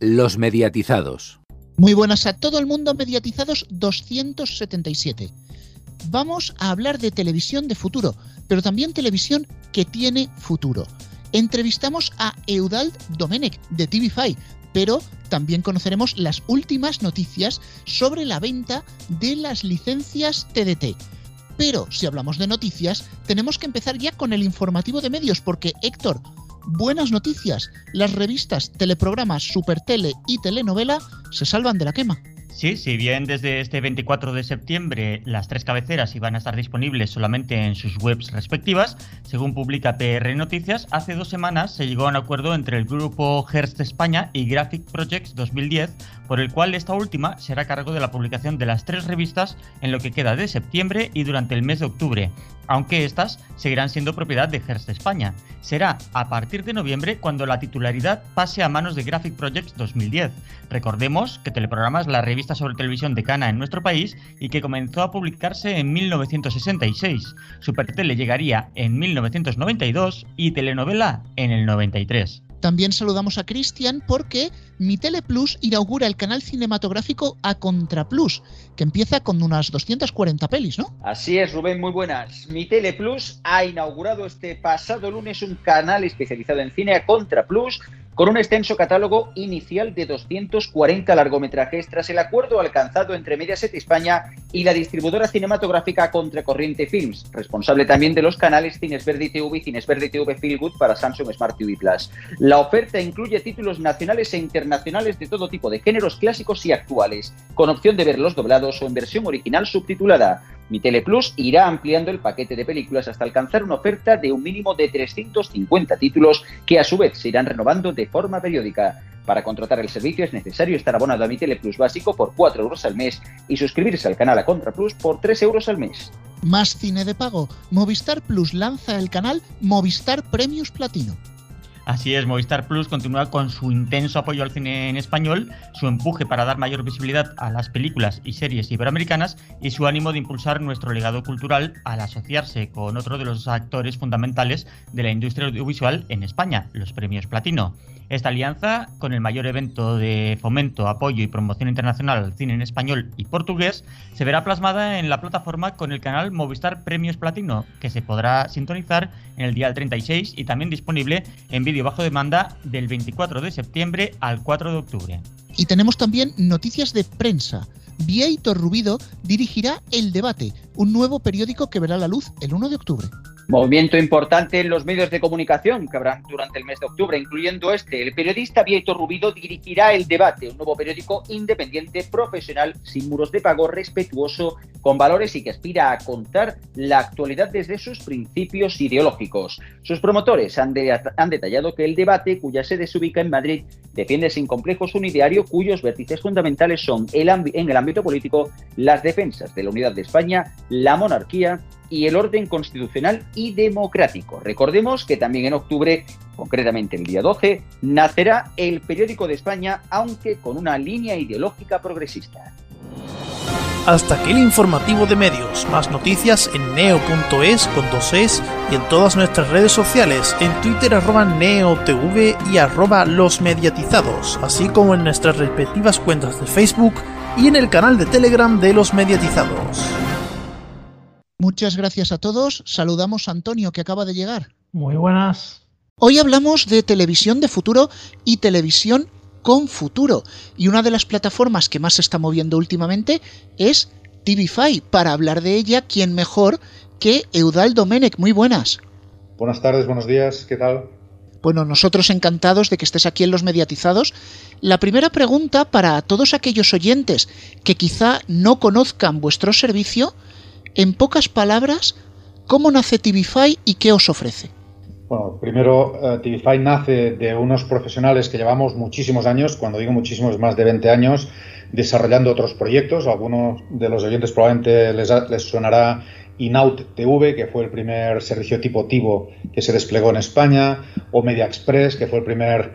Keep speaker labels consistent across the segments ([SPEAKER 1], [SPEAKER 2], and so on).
[SPEAKER 1] Los mediatizados.
[SPEAKER 2] Muy buenas a todo el mundo, mediatizados 277. Vamos a hablar de televisión de futuro, pero también televisión que tiene futuro. Entrevistamos a Eudald Domenech de TV5, pero también conoceremos las últimas noticias sobre la venta de las licencias TDT. Pero si hablamos de noticias, tenemos que empezar ya con el informativo de medios, porque Héctor, buenas noticias. Las revistas, teleprogramas, supertele y telenovela se salvan de la quema.
[SPEAKER 3] Sí, si bien desde este 24 de septiembre las tres cabeceras iban a estar disponibles solamente en sus webs respectivas, según publica PR Noticias, hace dos semanas se llegó a un acuerdo entre el grupo Hearst España y Graphic Projects 2010, por el cual esta última será cargo de la publicación de las tres revistas en lo que queda de septiembre y durante el mes de octubre, aunque estas seguirán siendo propiedad de Hearst España. Será a partir de noviembre cuando la titularidad pase a manos de Graphic Projects 2010. Recordemos que Teleprograma es la revista sobre televisión decana en nuestro país y que comenzó a publicarse en 1966. Supertele llegaría en 1992 y Telenovela en el 93.
[SPEAKER 2] También saludamos a Cristian porque Mi Tele Plus inaugura el canal cinematográfico A Contra Plus, que empieza con unas 240 pelis, ¿no?
[SPEAKER 4] Así es, Rubén, muy buenas. Mi Tele Plus ha inaugurado este pasado lunes un canal especializado en cine A Contra Plus con un extenso catálogo inicial de 240 largometrajes tras el acuerdo alcanzado entre Mediaset España y la distribuidora cinematográfica Contracorriente Films, responsable también de los canales Cines Verde TV y Cines Verde TV Feelgood para Samsung Smart TV Plus. La oferta incluye títulos nacionales e internacionales de todo tipo de géneros clásicos y actuales, con opción de verlos doblados o en versión original subtitulada. Mi Teleplus irá ampliando el paquete de películas hasta alcanzar una oferta de un mínimo de 350 títulos que a su vez se irán renovando de forma periódica. Para contratar el servicio es necesario estar abonado a Mi Teleplus básico por 4 euros al mes y suscribirse al canal a Contra Plus por 3 euros al mes.
[SPEAKER 2] Más cine de pago. Movistar Plus lanza el canal Movistar Premios Platino.
[SPEAKER 3] Así es, Movistar Plus continúa con su intenso apoyo al cine en español, su empuje para dar mayor visibilidad a las películas y series iberoamericanas y su ánimo de impulsar nuestro legado cultural al asociarse con otro de los actores fundamentales de la industria audiovisual en España, los premios Platino. Esta alianza, con el mayor evento de fomento, apoyo y promoción internacional al cine en español y portugués, se verá plasmada en la plataforma con el canal Movistar Premios Platino, que se podrá sintonizar en el día 36 y también disponible en vídeo bajo demanda del 24 de septiembre al 4 de octubre.
[SPEAKER 2] Y tenemos también noticias de prensa. Vieito Rubido dirigirá El Debate, un nuevo periódico que verá la luz el 1 de octubre.
[SPEAKER 4] Movimiento importante en los medios de comunicación que habrán durante el mes de octubre, incluyendo este. El periodista Vieto Rubido dirigirá El Debate, un nuevo periódico independiente, profesional, sin muros de pago, respetuoso, con valores y que aspira a contar la actualidad desde sus principios ideológicos. Sus promotores han, de, han detallado que El Debate, cuya sede se ubica en Madrid, defiende sin complejos un ideario cuyos vértices fundamentales son el en el ámbito político las defensas de la unidad de España, la monarquía y el orden constitucional y democrático. Recordemos que también en octubre, concretamente el día 12, nacerá el periódico de España, aunque con una línea ideológica progresista.
[SPEAKER 5] Hasta aquí el informativo de medios. Más noticias en neo.es con dos es y en todas nuestras redes sociales, en Twitter arroba neotv y arroba los mediatizados, así como en nuestras respectivas cuentas de Facebook y en el canal de Telegram de los mediatizados.
[SPEAKER 2] Muchas gracias a todos. Saludamos a Antonio que acaba de llegar.
[SPEAKER 6] Muy buenas.
[SPEAKER 2] Hoy hablamos de televisión de futuro y televisión con futuro. Y una de las plataformas que más se está moviendo últimamente es TVFi. Para hablar de ella, ¿quién mejor que Eudal Domenech? Muy buenas.
[SPEAKER 7] Buenas tardes, buenos días, ¿qué tal?
[SPEAKER 2] Bueno, nosotros encantados de que estés aquí en los mediatizados. La primera pregunta para todos aquellos oyentes que quizá no conozcan vuestro servicio, en pocas palabras, ¿cómo nace TVFi y qué os ofrece?
[SPEAKER 7] Bueno, primero, uh, TVFi nace de unos profesionales que llevamos muchísimos años, cuando digo muchísimos, más de 20 años, desarrollando otros proyectos. Algunos de los oyentes probablemente les, les sonará Inaut TV, que fue el primer servicio tipo Tivo que se desplegó en España, o Media Express, que fue el primer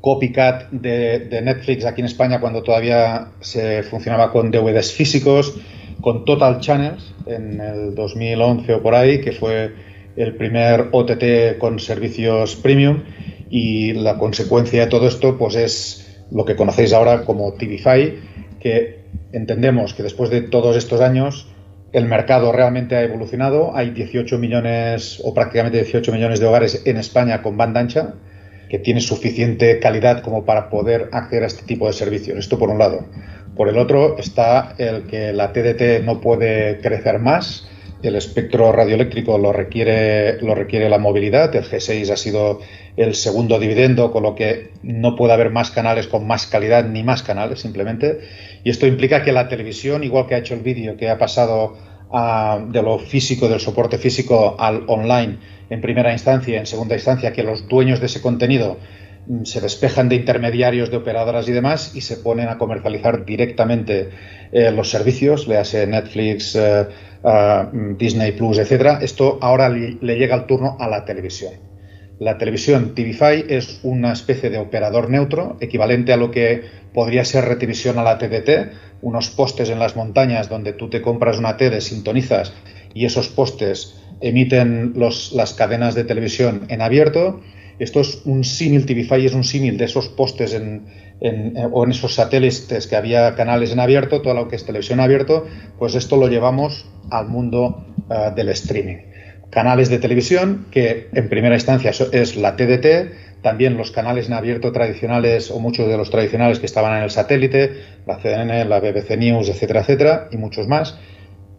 [SPEAKER 7] copycat de, Netflix aquí en España cuando todavía se funcionaba con DVDs físicos con Total Channels en el 2011 o por ahí, que fue el primer OTT con servicios premium. Y la consecuencia de todo esto pues es lo que conocéis ahora como TVFi, que entendemos que después de todos estos años el mercado realmente ha evolucionado. Hay 18 millones o prácticamente 18 millones de hogares en España con banda ancha que tiene suficiente calidad como para poder acceder a este tipo de servicios. Esto por un lado. Por el otro está el que la TDT no puede crecer más. El espectro radioeléctrico lo requiere, lo requiere la movilidad. El G6 ha sido el segundo dividendo, con lo que no puede haber más canales con más calidad ni más canales simplemente. Y esto implica que la televisión, igual que ha hecho el vídeo, que ha pasado de lo físico, del soporte físico al online en primera instancia en segunda instancia, que los dueños de ese contenido mm, se despejan de intermediarios, de operadoras y demás y se ponen a comercializar directamente eh, los servicios, le Netflix, eh, mm, Disney Plus, etcétera. Esto ahora le llega el turno a la televisión. La televisión TVFi es una especie de operador neutro, equivalente a lo que podría ser retelevisión a la TDT, unos postes en las montañas donde tú te compras una tele, sintonizas y esos postes emiten las cadenas de televisión en abierto. Esto es un símil, TVFi es un símil de esos postes en, o en esos satélites que había canales en abierto, todo lo que es televisión abierto, pues esto lo llevamos al mundo eh, del streaming canales de televisión, que en primera instancia es la TDT, también los canales en abierto tradicionales o muchos de los tradicionales que estaban en el satélite, la CNN, la BBC News, etcétera, etcétera, y muchos más.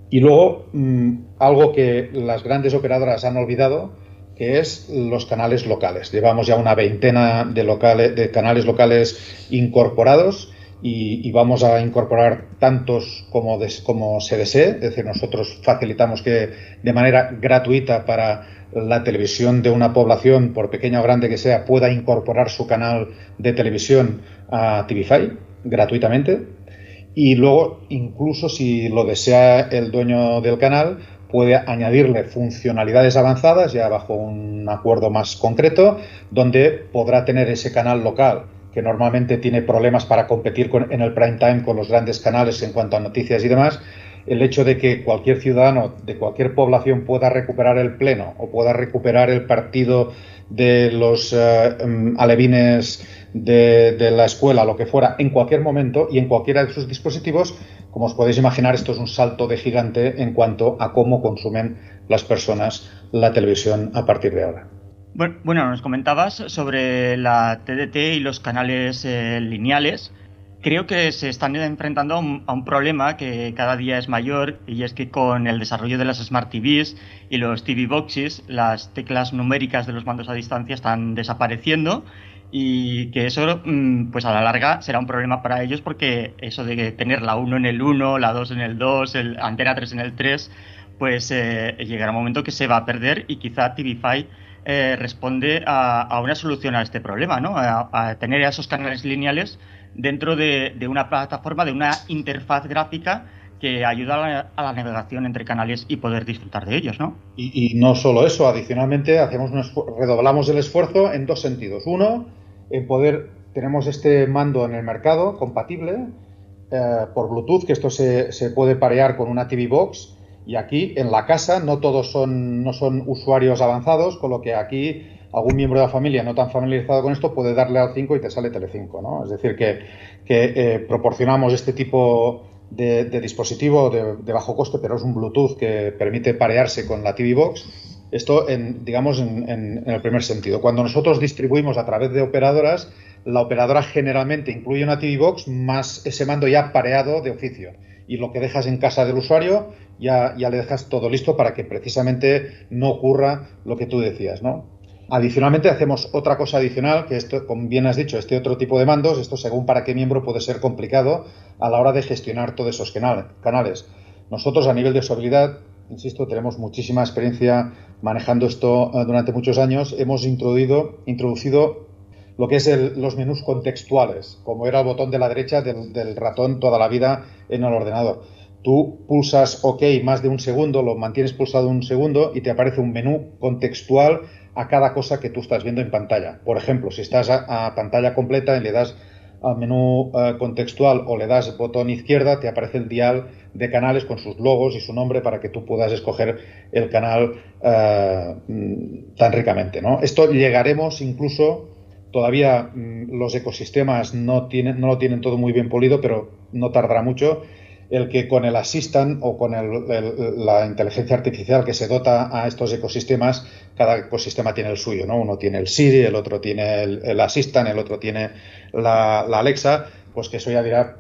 [SPEAKER 7] Y luego mm, algo que las grandes operadoras han olvidado, que es los canales locales. Llevamos ya una veintena de, locales, de canales locales incorporados y, vamos a incorporar tantos como, como se desee, es decir, nosotros facilitamos que de manera gratuita para la televisión de una población, por pequeña o grande que sea, pueda incorporar su canal de televisión a TVFi gratuitamente. Y luego, incluso si lo desea el dueño del canal, puede añadirle funcionalidades avanzadas ya bajo un acuerdo más concreto, donde podrá tener ese canal local que normalmente tiene problemas para competir en el prime time con los grandes canales en cuanto a noticias y demás, el hecho de que cualquier ciudadano de cualquier población pueda recuperar el pleno o pueda recuperar el partido de los eh, em, alevines de, de, la escuela, lo que fuera, en cualquier momento y en cualquiera de sus dispositivos, como os podéis imaginar, esto es un salto de gigante en cuanto a cómo consumen las personas la televisión a partir de ahora.
[SPEAKER 3] Bueno, nos comentabas sobre la TDT y los canales eh, lineales. Creo que se están enfrentando a un, problema que cada día es mayor y es que con el desarrollo de las Smart TVs y los TV Boxes, las teclas numéricas de los mandos a distancia están desapareciendo y que eso, mm, pues a la larga, será un problema para ellos porque eso de tener la 1 en el 1, la 2 en el 2, el antena 3 en el 3, pues eh, llegará un momento que se va a perder y quizá TVFi eh, responde a, una solución a este problema, ¿no? A, tener esos canales lineales dentro de, una plataforma, de una interfaz gráfica que ayuda a la, navegación entre canales y poder disfrutar de ellos, ¿no?
[SPEAKER 7] Y, no solo eso, adicionalmente hacemos redoblamos el esfuerzo en dos sentidos. Uno, en poder tenemos este mando en el mercado compatible eh, por Bluetooth, que esto se, se puede parear con una TV Box y aquí en la casa no todos son, no son usuarios avanzados, con lo que aquí algún miembro de la familia no tan familiarizado con esto puede darle al 5 y te sale Telecinco. ¿no? Es decir, que, que eh, proporcionamos este tipo de, dispositivo de, bajo coste, pero es un Bluetooth que permite parearse con la TV Box. Esto, en, digamos, en, en el primer sentido. Cuando nosotros distribuimos a través de operadoras, la operadora generalmente incluye una TV Box más ese mando ya pareado de oficio. Y lo que dejas en casa del usuario ya, le dejas todo listo para que precisamente no ocurra lo que tú decías, ¿no? Adicionalmente hacemos otra cosa adicional, que esto, como bien has dicho, este otro tipo de mandos, esto según para qué miembro puede ser complicado a la hora de gestionar todos esos canales. Nosotros a nivel de usabilidad, insisto, tenemos muchísima experiencia manejando esto eh, durante muchos años. Hemos introducido, introducido lo que es los menús contextuales, como era el botón de la derecha del ratón toda la vida en el ordenador Tú pulsas OK más de un segundo, lo mantienes pulsado un segundo y te aparece un menú contextual a cada cosa que tú estás viendo en pantalla. Por ejemplo, si estás a, pantalla completa y le das al menú eh, contextual o le das botón izquierda, te aparece el dial de canales con sus logos y su nombre para que tú puedas escoger el canal eh, tan ricamente. Esto llegaremos incluso todavía mm, los ecosistemas no, tienen, no lo tienen todo muy bien polido, pero no tardará mucho. El que con el Assistant o con la inteligencia artificial que se dota a estos ecosistemas, cada ecosistema tiene el suyo, ¿no? Uno tiene el Siri, el otro tiene el, el Assistant, el otro tiene la, Alexa, pues que eso ya dirá,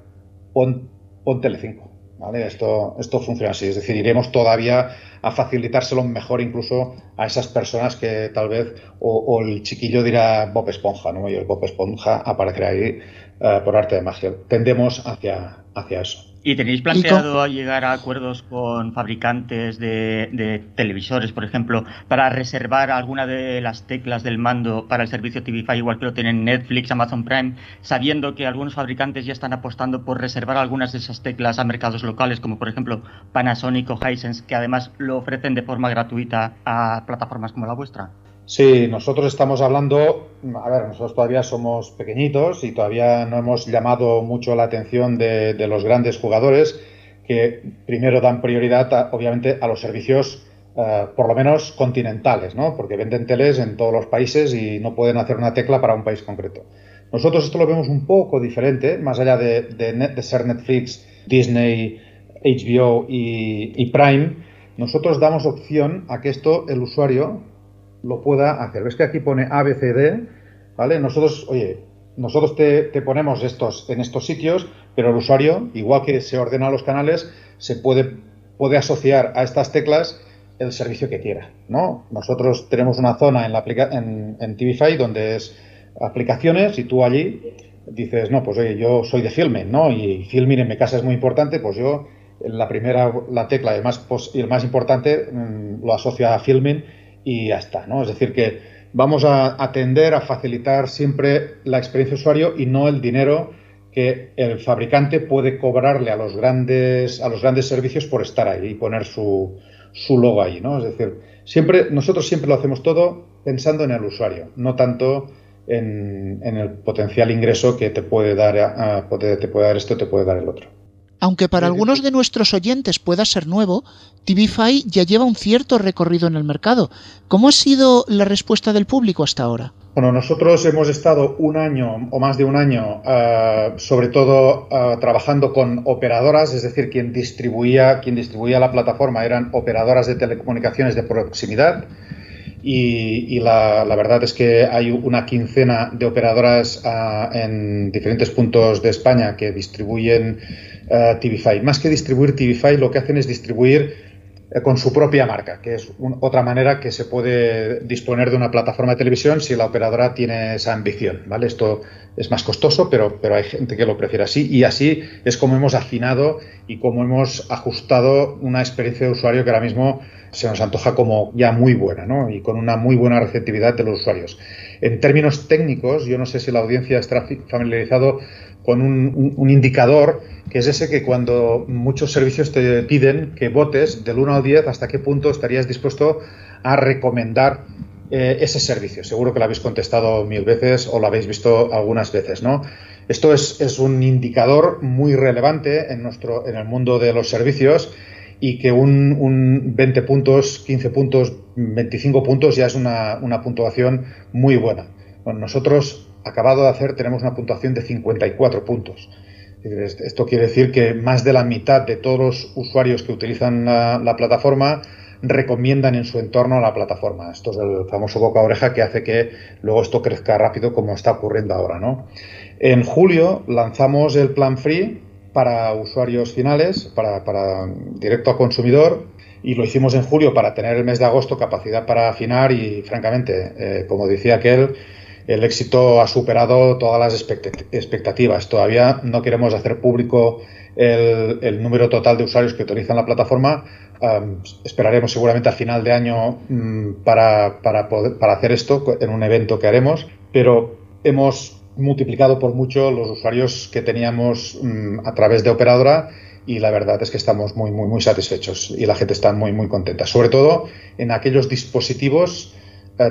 [SPEAKER 7] pon, pon Telecinco. ¿Vale? Esto, esto funciona así, es decir, iremos todavía a facilitárselo mejor incluso a esas personas que tal vez, o, el chiquillo dirá Bob Esponja, ¿no? Y el Bob Esponja aparecerá ahí eh, por arte de magia. Tendemos hacia, hacia eso.
[SPEAKER 3] ¿Y tenéis planteado llegar a acuerdos con fabricantes de, televisores, por ejemplo, para reservar alguna de las teclas del mando para el servicio TVFi, igual que lo tienen Netflix, Amazon Prime, sabiendo que algunos fabricantes ya están apostando por reservar algunas de esas teclas a mercados locales, como por ejemplo Panasonic o Hisense, que además lo ofrecen de forma gratuita a plataformas como la vuestra?
[SPEAKER 7] Sí, nosotros estamos hablando, a ver, nosotros todavía somos pequeñitos y todavía no hemos llamado mucho la atención de, los grandes jugadores que primero dan prioridad, obviamente, a los servicios eh, por lo menos continentales, ¿no? Porque venden teles en todos los países y no pueden hacer una tecla para un país concreto. Nosotros esto lo vemos un poco diferente, más allá de, ser Netflix, Disney, HBO y Prime, nosotros damos opción a que esto el usuario lo pueda hacer. ¿Ves que aquí pone ABCD? ¿Vale? Nosotros, oye, nosotros te, ponemos estos en estos sitios, pero el usuario, igual que se ordena los canales, se puede, puede asociar a estas teclas el servicio que quiera, ¿no? Nosotros tenemos una zona en, la en, en TVFi donde es aplicaciones y tú allí dices, no, pues oye, yo soy de filming, ¿no? Y filming en mi casa es muy importante, pues yo la primera, la tecla y el más, el más importante mm, lo asocia a filming y ya está, ¿no? Es decir, que vamos a, atender a facilitar siempre la experiencia usuario y no el dinero que el fabricante puede cobrarle a los grandes, a los grandes servicios por estar ahí y poner su, su logo ahí, ¿no? Es decir, siempre, nosotros siempre lo hacemos todo pensando en el usuario, no tanto en, el potencial ingreso que te puede dar, te puede dar esto, te puede dar el otro.
[SPEAKER 2] Aunque para algunos de nuestros oyentes pueda ser nuevo, TVFi ya lleva un cierto recorrido en el mercado. ¿Cómo ha sido la respuesta del público hasta ahora?
[SPEAKER 7] Bueno, nosotros hemos estado un año o más de un año, eh, sobre todo eh, trabajando con operadoras, es decir, quien distribuía, quien distribuía la plataforma eran operadoras de telecomunicaciones de proximidad. Y, la, verdad es que hay una quincena de operadoras eh, en diferentes puntos de España que distribuyen uh, TVFi. Más que distribuir TVFi, lo que hacen es distribuir eh, con su propia marca, que es otra manera que se puede disponer de una plataforma de televisión si la operadora tiene esa ambición. ¿vale? Esto es más costoso, pero, pero hay gente que lo prefiere así y así es como hemos afinado y como hemos ajustado una experiencia de usuario que ahora mismo se nos antoja como ya muy buena ¿no? y con una muy buena receptividad de los usuarios. En términos técnicos, yo no sé si la audiencia está familiarizado con un, indicador que es ese que cuando muchos servicios te piden que votes del 1 al 10 hasta qué punto estarías dispuesto a recomendar eh, ese servicio. Seguro que lo habéis contestado mil veces o lo habéis visto algunas veces, ¿no? Esto es, un indicador muy relevante en, nuestro, en el mundo de los servicios y que un, 20 puntos, 15 puntos, 25 puntos ya es una, una puntuación muy buena. Bueno, nosotros acabado de hacer tenemos una puntuación de 54 puntos. Esto quiere decir que más de la mitad de todos los usuarios que utilizan la, plataforma recomiendan en su entorno la plataforma. Esto es el famoso boca a oreja que hace que luego esto crezca rápido como está ocurriendo ahora. ¿no? En julio lanzamos el plan free para usuarios finales, para, directo a consumidor, y lo hicimos en julio para tener el mes de agosto capacidad para afinar y francamente, eh, como decía aquel, el éxito ha superado todas las expectativas. Todavía no queremos hacer público el, número total de usuarios que utilizan la plataforma. esperaremos seguramente a final de año mm, para, hacer esto en un evento que haremos, pero hemos multiplicado por mucho los usuarios que teníamos mm, a través de operadora y la verdad es que estamos muy, muy, muy satisfechos y la gente está muy, muy contenta. Sobre todo en aquellos dispositivos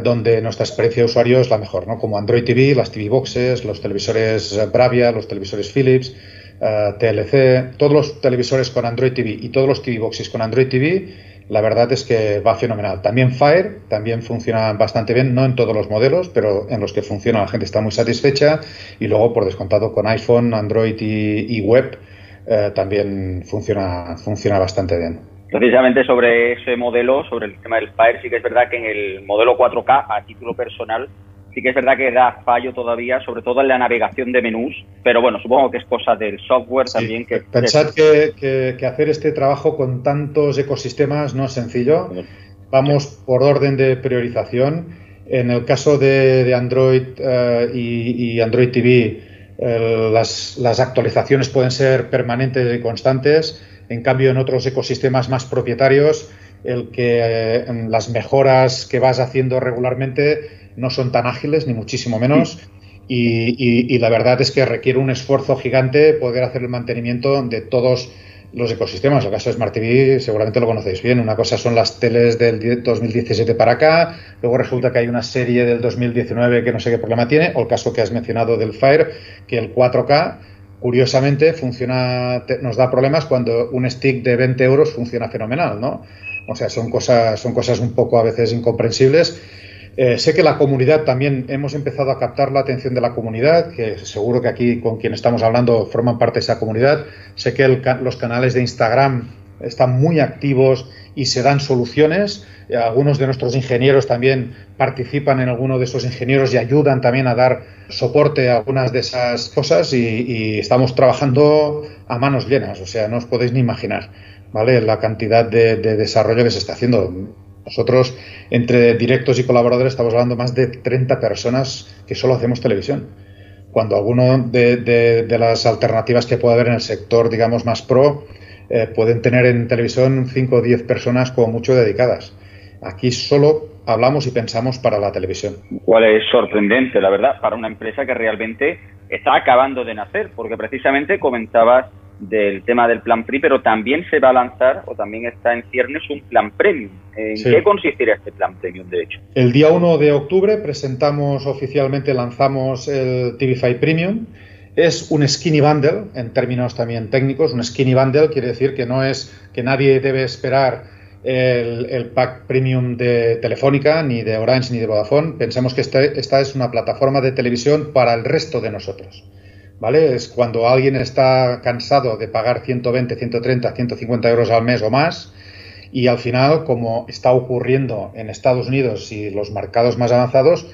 [SPEAKER 7] donde nuestra experiencia de usuario es la mejor, ¿no? Como Android TV, las TV Boxes, los televisores eh, Bravia, los televisores Philips, eh, TLC, todos los televisores con Android TV y todos los TV Boxes con Android TV la verdad es que va fenomenal. También Fire, también funciona bastante bien, no en todos los modelos, pero en los que funciona la gente está muy satisfecha. Y luego, por descontado, con iPhone, Android y, web, eh, también funciona, funciona bastante bien.
[SPEAKER 4] Precisamente sobre ese modelo, sobre el tema del Fire, sí que es verdad que en el modelo 4K, a título personal, sí que es verdad que da fallo todavía, sobre todo en la navegación de menús, pero bueno, supongo que es cosa del software también. Que,
[SPEAKER 7] Pensad que, hacer este trabajo con tantos ecosistemas no es sencillo. Vamos por orden de priorización. En el caso de, Android eh, y, Android TV, las, las actualizaciones pueden ser permanentes y constantes. En cambio, en otros ecosistemas más propietarios, el que eh, las mejoras que vas haciendo regularmente no son tan ágiles, ni muchísimo menos. Y, la verdad es que requiere un esfuerzo gigante poder hacer el mantenimiento de todos los ecosistemas. El caso de Smart TV seguramente lo conocéis bien. Una cosa son las teles del 2017 para acá, luego resulta que hay una serie del 2019 que no sé qué problema tiene, o el caso que has mencionado del Fire, que el 4K curiosamente funciona, nos da problemas cuando un stick de 20 euros funciona fenomenal, ¿no? O sea, son cosas, son cosas un poco a veces incomprensibles eh, sé que la comunidad también hemos empezado a captar la atención de la comunidad, que seguro que aquí con quien estamos hablando forman parte de esa comunidad. Sé que los canales de Instagram están muy activos y se dan soluciones. Eh, algunos de nuestros ingenieros también participan en alguno de esos ingenieros y ayudan también a dar soporte a algunas de esas cosas y, estamos trabajando a manos llenas, o sea, no os podéis ni imaginar, ¿vale? La cantidad de desarrollo que se está haciendo nosotros, entre directos y colaboradores, estamos hablando más de 30 personas que solo hacemos televisión. Cuando alguno de, las alternativas que puede haber en el sector, digamos, más pro, eh, pueden tener en televisión 5 o 10 personas como mucho dedicadas. Aquí solo hablamos y pensamos para la televisión.
[SPEAKER 4] Cuál es sorprendente, la verdad, para una empresa que realmente está acabando de nacer, porque precisamente comentabas del tema del plan PRI, pero también se va a lanzar o también está en ciernes un plan premium. ¿En qué consistirá este plan premium, de hecho?
[SPEAKER 7] El día 1 de octubre presentamos oficialmente, lanzamos el TVFi Premium. Es un skinny bundle, en términos también técnicos. Un skinny bundle quiere decir que no es que nadie debe esperar el, pack premium de Telefónica, ni de Orange, ni de Vodafone. Pensamos que este, esta es una plataforma de televisión para el resto de nosotros. ¿vale? Es cuando alguien está cansado de pagar 120, 130, 150 euros al mes o más y al final, como está ocurriendo en Estados Unidos y los mercados más avanzados,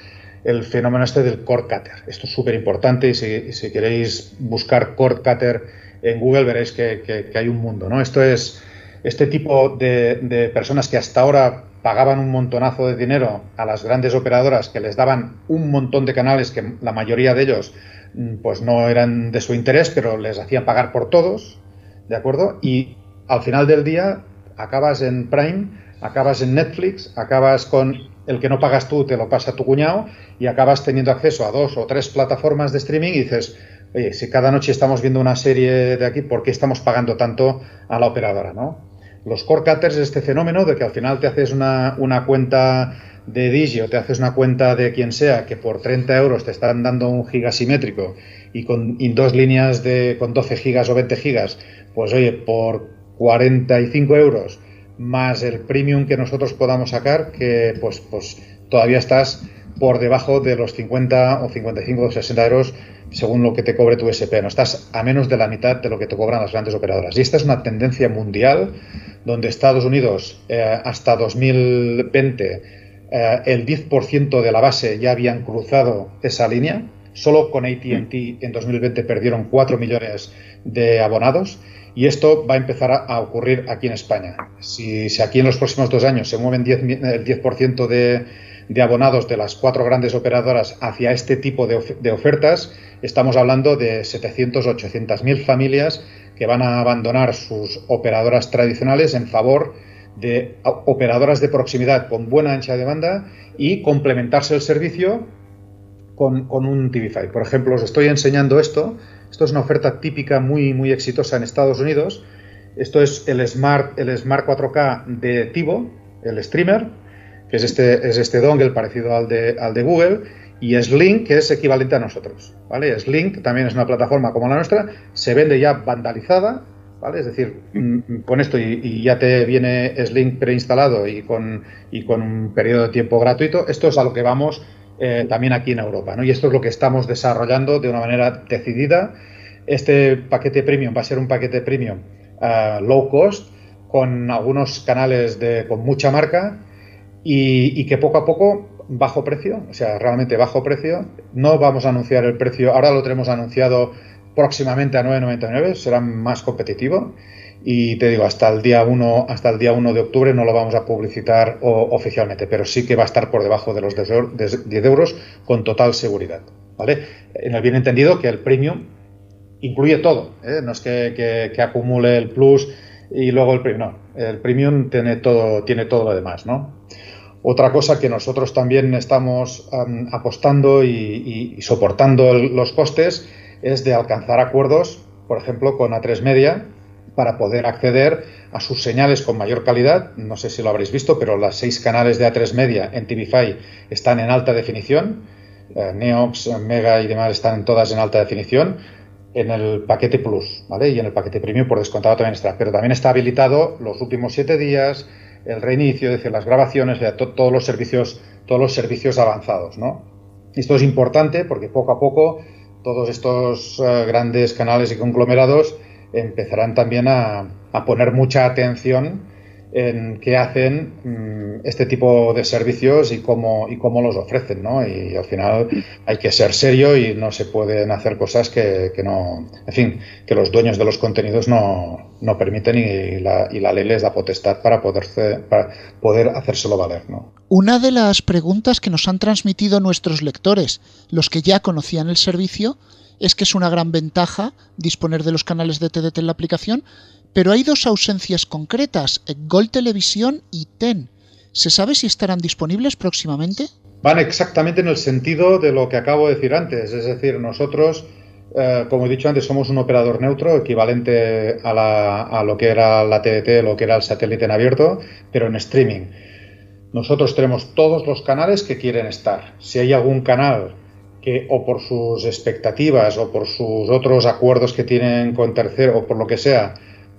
[SPEAKER 7] el fenómeno este del cord cutter. Esto es súper importante y si, queréis buscar cord cutter en Google veréis que, hay un mundo, ¿no? Esto es este tipo de, de personas que hasta ahora pagaban un montonazo de dinero a las grandes operadoras que les daban un montón de canales que la mayoría de ellos Mm, pues no eran de su interés, pero les hacían pagar por todos, ¿de acuerdo? Y al final del día acabas en Prime, acabas en Netflix, acabas con el que no pagas tú, te lo pasa tu cuñado y acabas teniendo acceso a dos o tres plataformas de streaming y dices, oye, si cada noche estamos viendo una serie de aquí, ¿por qué estamos pagando tanto a la operadora, no? Los core cutters es este fenómeno de que al final te haces una, una cuenta de Digio te haces una cuenta de quien sea que por 30 euros te están dando un giga simétrico y con dos líneas de con 12 gigas o 20 gigas, pues oye, por 45 euros más el premium que nosotros podamos sacar, que pues, pues todavía estás por debajo de los 50 o 55 o 60 euros según lo que te cobre tu SP. No estás a menos de la mitad de lo que te cobran las grandes operadoras. Y esta es una tendencia mundial donde Estados Unidos eh, hasta 2020 eh, el 10% de la base ya habían cruzado esa línea. Solo con ATT en 2020 perdieron 4 millones de abonados y esto va a empezar a, ocurrir aquí en España. Si, aquí en los próximos dos años se mueven el 10% de, abonados de las cuatro grandes operadoras hacia este tipo de, ofertas, estamos hablando de 700 o 800 mil familias que van a abandonar sus operadoras tradicionales en favor de operadoras de proximidad con buena ancha de banda y complementarse el servicio con, un TVFi. Por ejemplo, os estoy enseñando esto. Esto es una oferta típica muy, muy exitosa en Estados Unidos. Esto es el Smart, el Smart 4K de Tivo, el streamer, que es este, es este dongle parecido al de, al de Google, y Slink, que es equivalente a nosotros. ¿vale? Slink también es una plataforma como la nuestra, se vende ya vandalizada, ¿vale? Es decir, mm, con esto y, ya te viene Slink preinstalado y con, y con un periodo de tiempo gratuito, esto es a lo que vamos eh, también aquí en Europa, ¿no? Y esto es lo que estamos desarrollando de una manera decidida. Este paquete premium va a ser un paquete premium uh, low cost con algunos canales de, con mucha marca y, y que poco a poco bajo precio, o sea, realmente bajo precio. No vamos a anunciar el precio, ahora lo tenemos anunciado próximamente a 9.99, será más competitivo. Y te digo, hasta el día 1, hasta el día 1 de octubre no lo vamos a publicitar oficialmente, pero sí que va a estar por debajo de los 10 euros con total seguridad. ¿vale? En el bien entendido que el premium incluye todo, ¿eh? no es que, que, acumule el plus y luego el premium, no, el premium tiene todo, tiene todo lo demás, ¿no? Otra cosa que nosotros también estamos apostando y, soportando los costes es de alcanzar acuerdos, por ejemplo, con A3 Media, para poder acceder a sus señales con mayor calidad. No sé si lo habréis visto, pero las seis canales de A3 Media en TVFi están en alta definición. Eh, Neox, Mega y demás están todas en alta definición en el paquete Plus, ¿vale? Y en el paquete Premium por descontado también está. Pero también está habilitado los últimos siete días, el reinicio, es decir, las grabaciones, todos los servicios, todos los servicios avanzados, ¿no? Esto es importante porque poco a poco todos estos eh, grandes canales y conglomerados empezarán también a, poner mucha atención en qué hacen mm, este tipo de servicios y cómo, y cómo los ofrecen, ¿no? Y al final hay que ser serio y no se pueden hacer cosas que, no, en fin, que los dueños de los contenidos no, no permiten y la, y la, ley les da potestad para, poder, para poder hacérselo valer, ¿no?
[SPEAKER 2] Una de las preguntas que nos han transmitido nuestros lectores, los que ya conocían el servicio, es que es una gran ventaja disponer de los canales de TDT en la aplicación, pero hay dos ausencias concretas, Gol Televisión y TEN. ¿Se sabe si estarán disponibles próximamente?
[SPEAKER 7] Van exactamente en el sentido de lo que acabo de decir antes, es decir, nosotros, eh, como he dicho antes, somos un operador neutro, equivalente a, a lo que era la TDT, lo que era el satélite en abierto, pero en streaming. Nosotros tenemos todos los canales que quieren estar. Si hay algún canal que o por sus expectativas o por sus otros acuerdos que tienen con tercero o por lo que sea,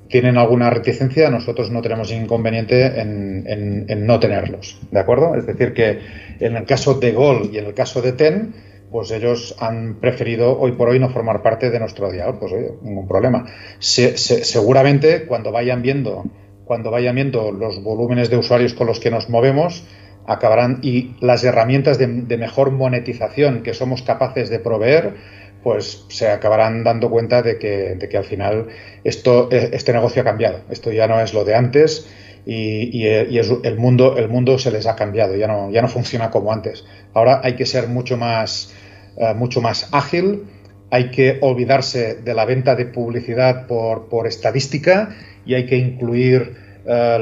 [SPEAKER 7] tienen alguna reticencia, nosotros no tenemos inconveniente en, no tenerlos, ¿de acuerdo? Es decir, que en el caso de Gol y en el caso de TEN, pues ellos han preferido hoy por hoy no formar parte de nuestro diálogo, pues oye, ningún problema. seguramente cuando vayan viendo cuando vayan viendo los volúmenes de usuarios con los que nos movemos, acabarán y las herramientas de, mejor monetización que somos capaces de proveer, pues se acabarán dando cuenta de que, de que al final esto, e, este negocio ha cambiado. Esto ya no es lo de antes y, el, mundo, el mundo se les ha cambiado, ya no, ya no funciona como antes. Ahora hay que ser mucho más, eh, mucho más ágil, hay que olvidarse de la venta de publicidad por, por estadística y hay que incluir eh,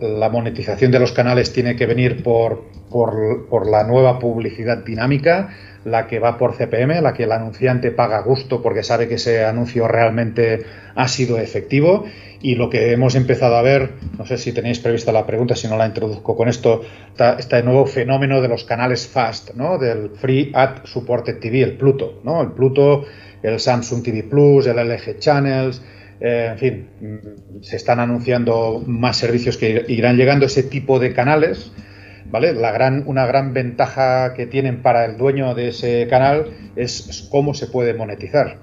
[SPEAKER 7] la, monetización de los canales tiene que venir por, la nueva publicidad dinámica, la que va por CPM, la que el anunciante paga a gusto porque sabe que ese anuncio realmente ha sido efectivo. Y lo que hemos empezado a ver, no sé si tenéis prevista la pregunta, si no la introduzco con esto, está este nuevo fenómeno de los canales FAST, ¿no? del Free Ad Supported TV, el Pluto, ¿no? el Pluto, el Samsung TV Plus, el LG Channels, eh, en fin, se están anunciando más servicios que irán llegando ese tipo de canales. ¿Vale? La gran, una gran ventaja que tienen para el dueño de ese canal es cómo se puede monetizar.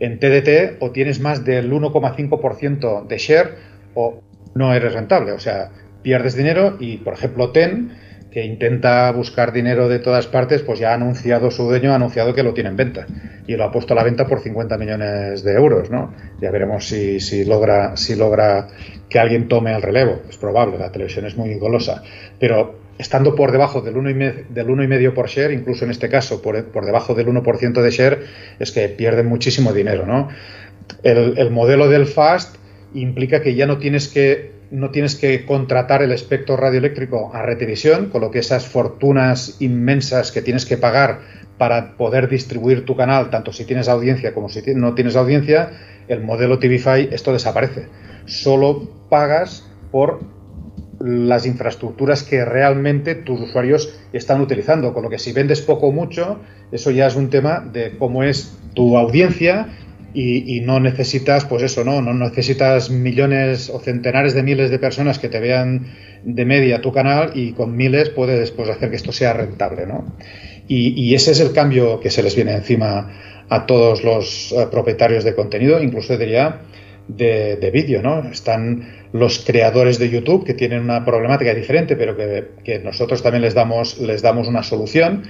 [SPEAKER 7] En TDT o tienes más del 1,5% de share o no eres rentable, o sea, pierdes dinero y, por ejemplo, TEN que intenta buscar dinero de todas partes, pues ya ha anunciado su dueño, ha anunciado que lo tiene en venta y lo ha puesto a la venta por 50 millones de euros, ¿no? Ya veremos si, si logra si logra que alguien tome el relevo. Es probable, la televisión es muy golosa, pero estando por debajo del 1,5 del 1,5 por share, incluso en este caso por, por debajo del 1% de share, es que pierden muchísimo dinero, ¿no? El, el modelo del FAST implica que ya no tienes que no tienes que contratar el espectro radioeléctrico a Retevisión, con lo que esas fortunas inmensas que tienes que pagar para poder distribuir tu canal, tanto si tienes audiencia como si no tienes audiencia, el modelo TVFi esto desaparece. Solo pagas por las infraestructuras que realmente tus usuarios están utilizando, con lo que si vendes poco o mucho, eso ya es un tema de cómo es tu audiencia y, no necesitas, pues eso, ¿no? No necesitas millones o centenares de miles de personas que te vean de media tu canal y con miles puedes pues, hacer que esto sea rentable, ¿no? Y, ese es el cambio que se les viene encima a todos los eh, propietarios de contenido, incluso diría de, vídeo, ¿no? Están los creadores de YouTube que tienen una problemática diferente, pero que, que nosotros también les damos, les damos una solución,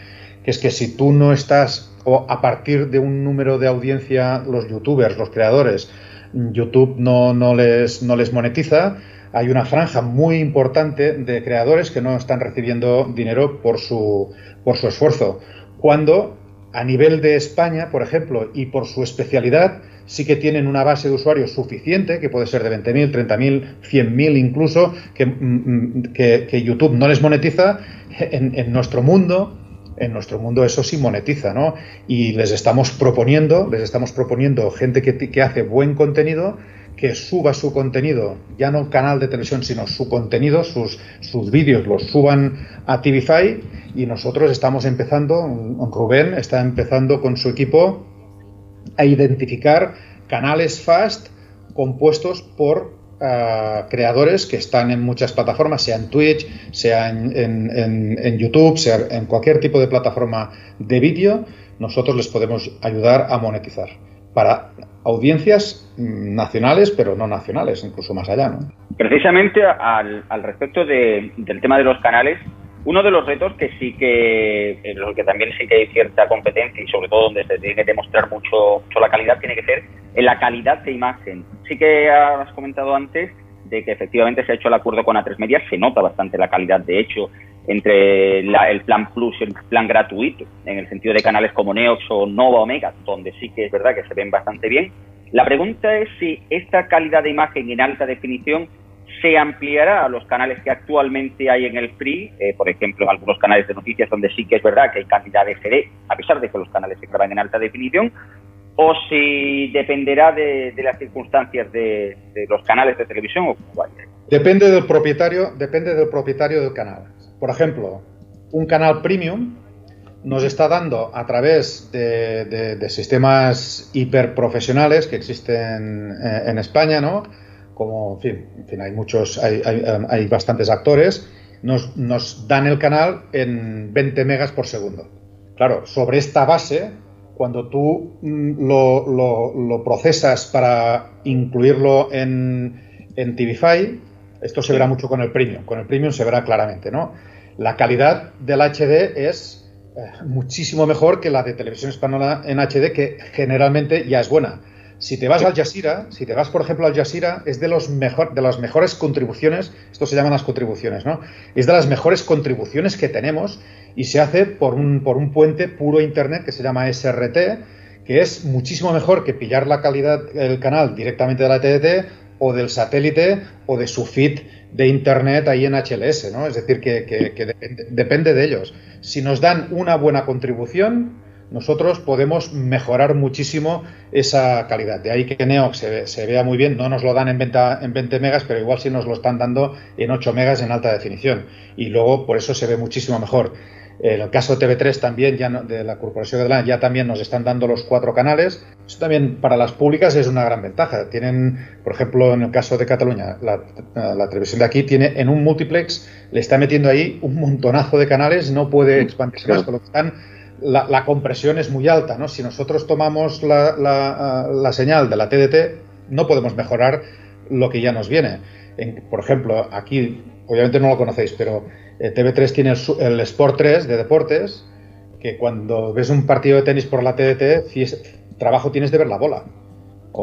[SPEAKER 7] que es que si tú no estás o a partir de un número de audiencia, los youtubers, los creadores, YouTube no, no, les, no les monetiza, hay una franja muy importante de creadores que no están recibiendo dinero por su, por su esfuerzo. Cuando a nivel de España, por ejemplo, y por su especialidad, sí que tienen una base de usuarios suficiente, que puede ser de 20.000, 30.000, 100.000 incluso, que, mm, mm, que, que, YouTube no les monetiza. En, en nuestro mundo, en nuestro mundo eso sí monetiza, ¿no? Y les estamos proponiendo, les estamos proponiendo gente que, hace buen contenido, que suba su contenido, ya no canal de televisión, sino su contenido, sus, sus vídeos los suban a TVFi y nosotros estamos empezando, Rubén está empezando con su equipo a identificar canales fast compuestos por creadores que están en muchas plataformas, sea en Twitch, sea en, YouTube, sea en cualquier tipo de plataforma de vídeo, nosotros les podemos ayudar a monetizar para audiencias nacionales, pero no nacionales, incluso más allá. ¿no?
[SPEAKER 4] Precisamente al, respecto del tema de los canales, uno de los retos que sí que, los que también sí que hay cierta competencia y sobre todo donde se tiene que demostrar mucho, la calidad, tiene que ser en la calidad de imagen. Sí que has comentado antes de que efectivamente se ha hecho el acuerdo con A3 Media, se nota bastante la calidad, de hecho, entre el plan Plus y el plan gratuito, en el sentido de canales como Neox o Nova Omega, donde sí que es verdad que se ven bastante bien. La pregunta es si esta calidad de imagen en alta definición se ampliará a los canales que actualmente hay en el Free, eh, por ejemplo, en algunos canales de noticias donde sí que es verdad que hay calidad de CD, a pesar de que los canales se graban en alta definición, o si dependerá de, las circunstancias de, los canales de televisión o
[SPEAKER 7] Depende del propietario, depende del propietario del canal. Por ejemplo, un canal premium nos está dando a través de, sistemas hiperprofesionales que existen eh, en España, ¿no? Como, en fin, hay muchos, hay, bastantes actores, nos, nos, dan el canal en 20 megas por segundo. Claro, sobre esta base, cuando tú mm, lo, procesas para incluirlo en, en TVFi, esto se verá mucho con el premium. Con el premium se verá claramente, ¿no? La calidad del HD es eh, muchísimo mejor que la de televisión española en HD, que generalmente ya es buena. Si te vas al Jazeera, si te vas, por ejemplo, al Jazeera, es de, los mejor, de las mejores contribuciones, esto se llaman las contribuciones, ¿no? Es de las mejores contribuciones que tenemos y se hace por un, por un puente puro Internet que se llama SRT, que es muchísimo mejor que pillar la calidad del canal directamente de la TDT o del satélite o de su feed de Internet ahí en HLS, ¿no? Es decir, que, depende, depende de ellos. Si nos dan una buena contribución, nosotros podemos mejorar muchísimo esa calidad. De ahí que Neox se, vea muy bien, no nos lo dan en, venta, en 20 megas, pero igual sí nos lo están dando en 8 megas en alta definición. Y luego por eso se ve muchísimo mejor. En el caso de TV3 también, ya de la Corporación de la ya también nos están dando los cuatro canales. Eso también para las públicas es una gran ventaja. Tienen, por ejemplo, en el caso de Cataluña, la, la televisión de aquí tiene en un multiplex, le está metiendo ahí un montonazo de canales, no puede expandirse más, con lo que están la, compresión es muy alta, ¿no? Si nosotros tomamos la, señal de la TDT, no podemos mejorar lo que ya nos viene. por ejemplo, aquí, obviamente no lo conocéis, pero eh, TV3 tiene el, Sport 3 de deportes, que cuando ves un partido de tenis por la TDT, trabajo tienes de ver la bola.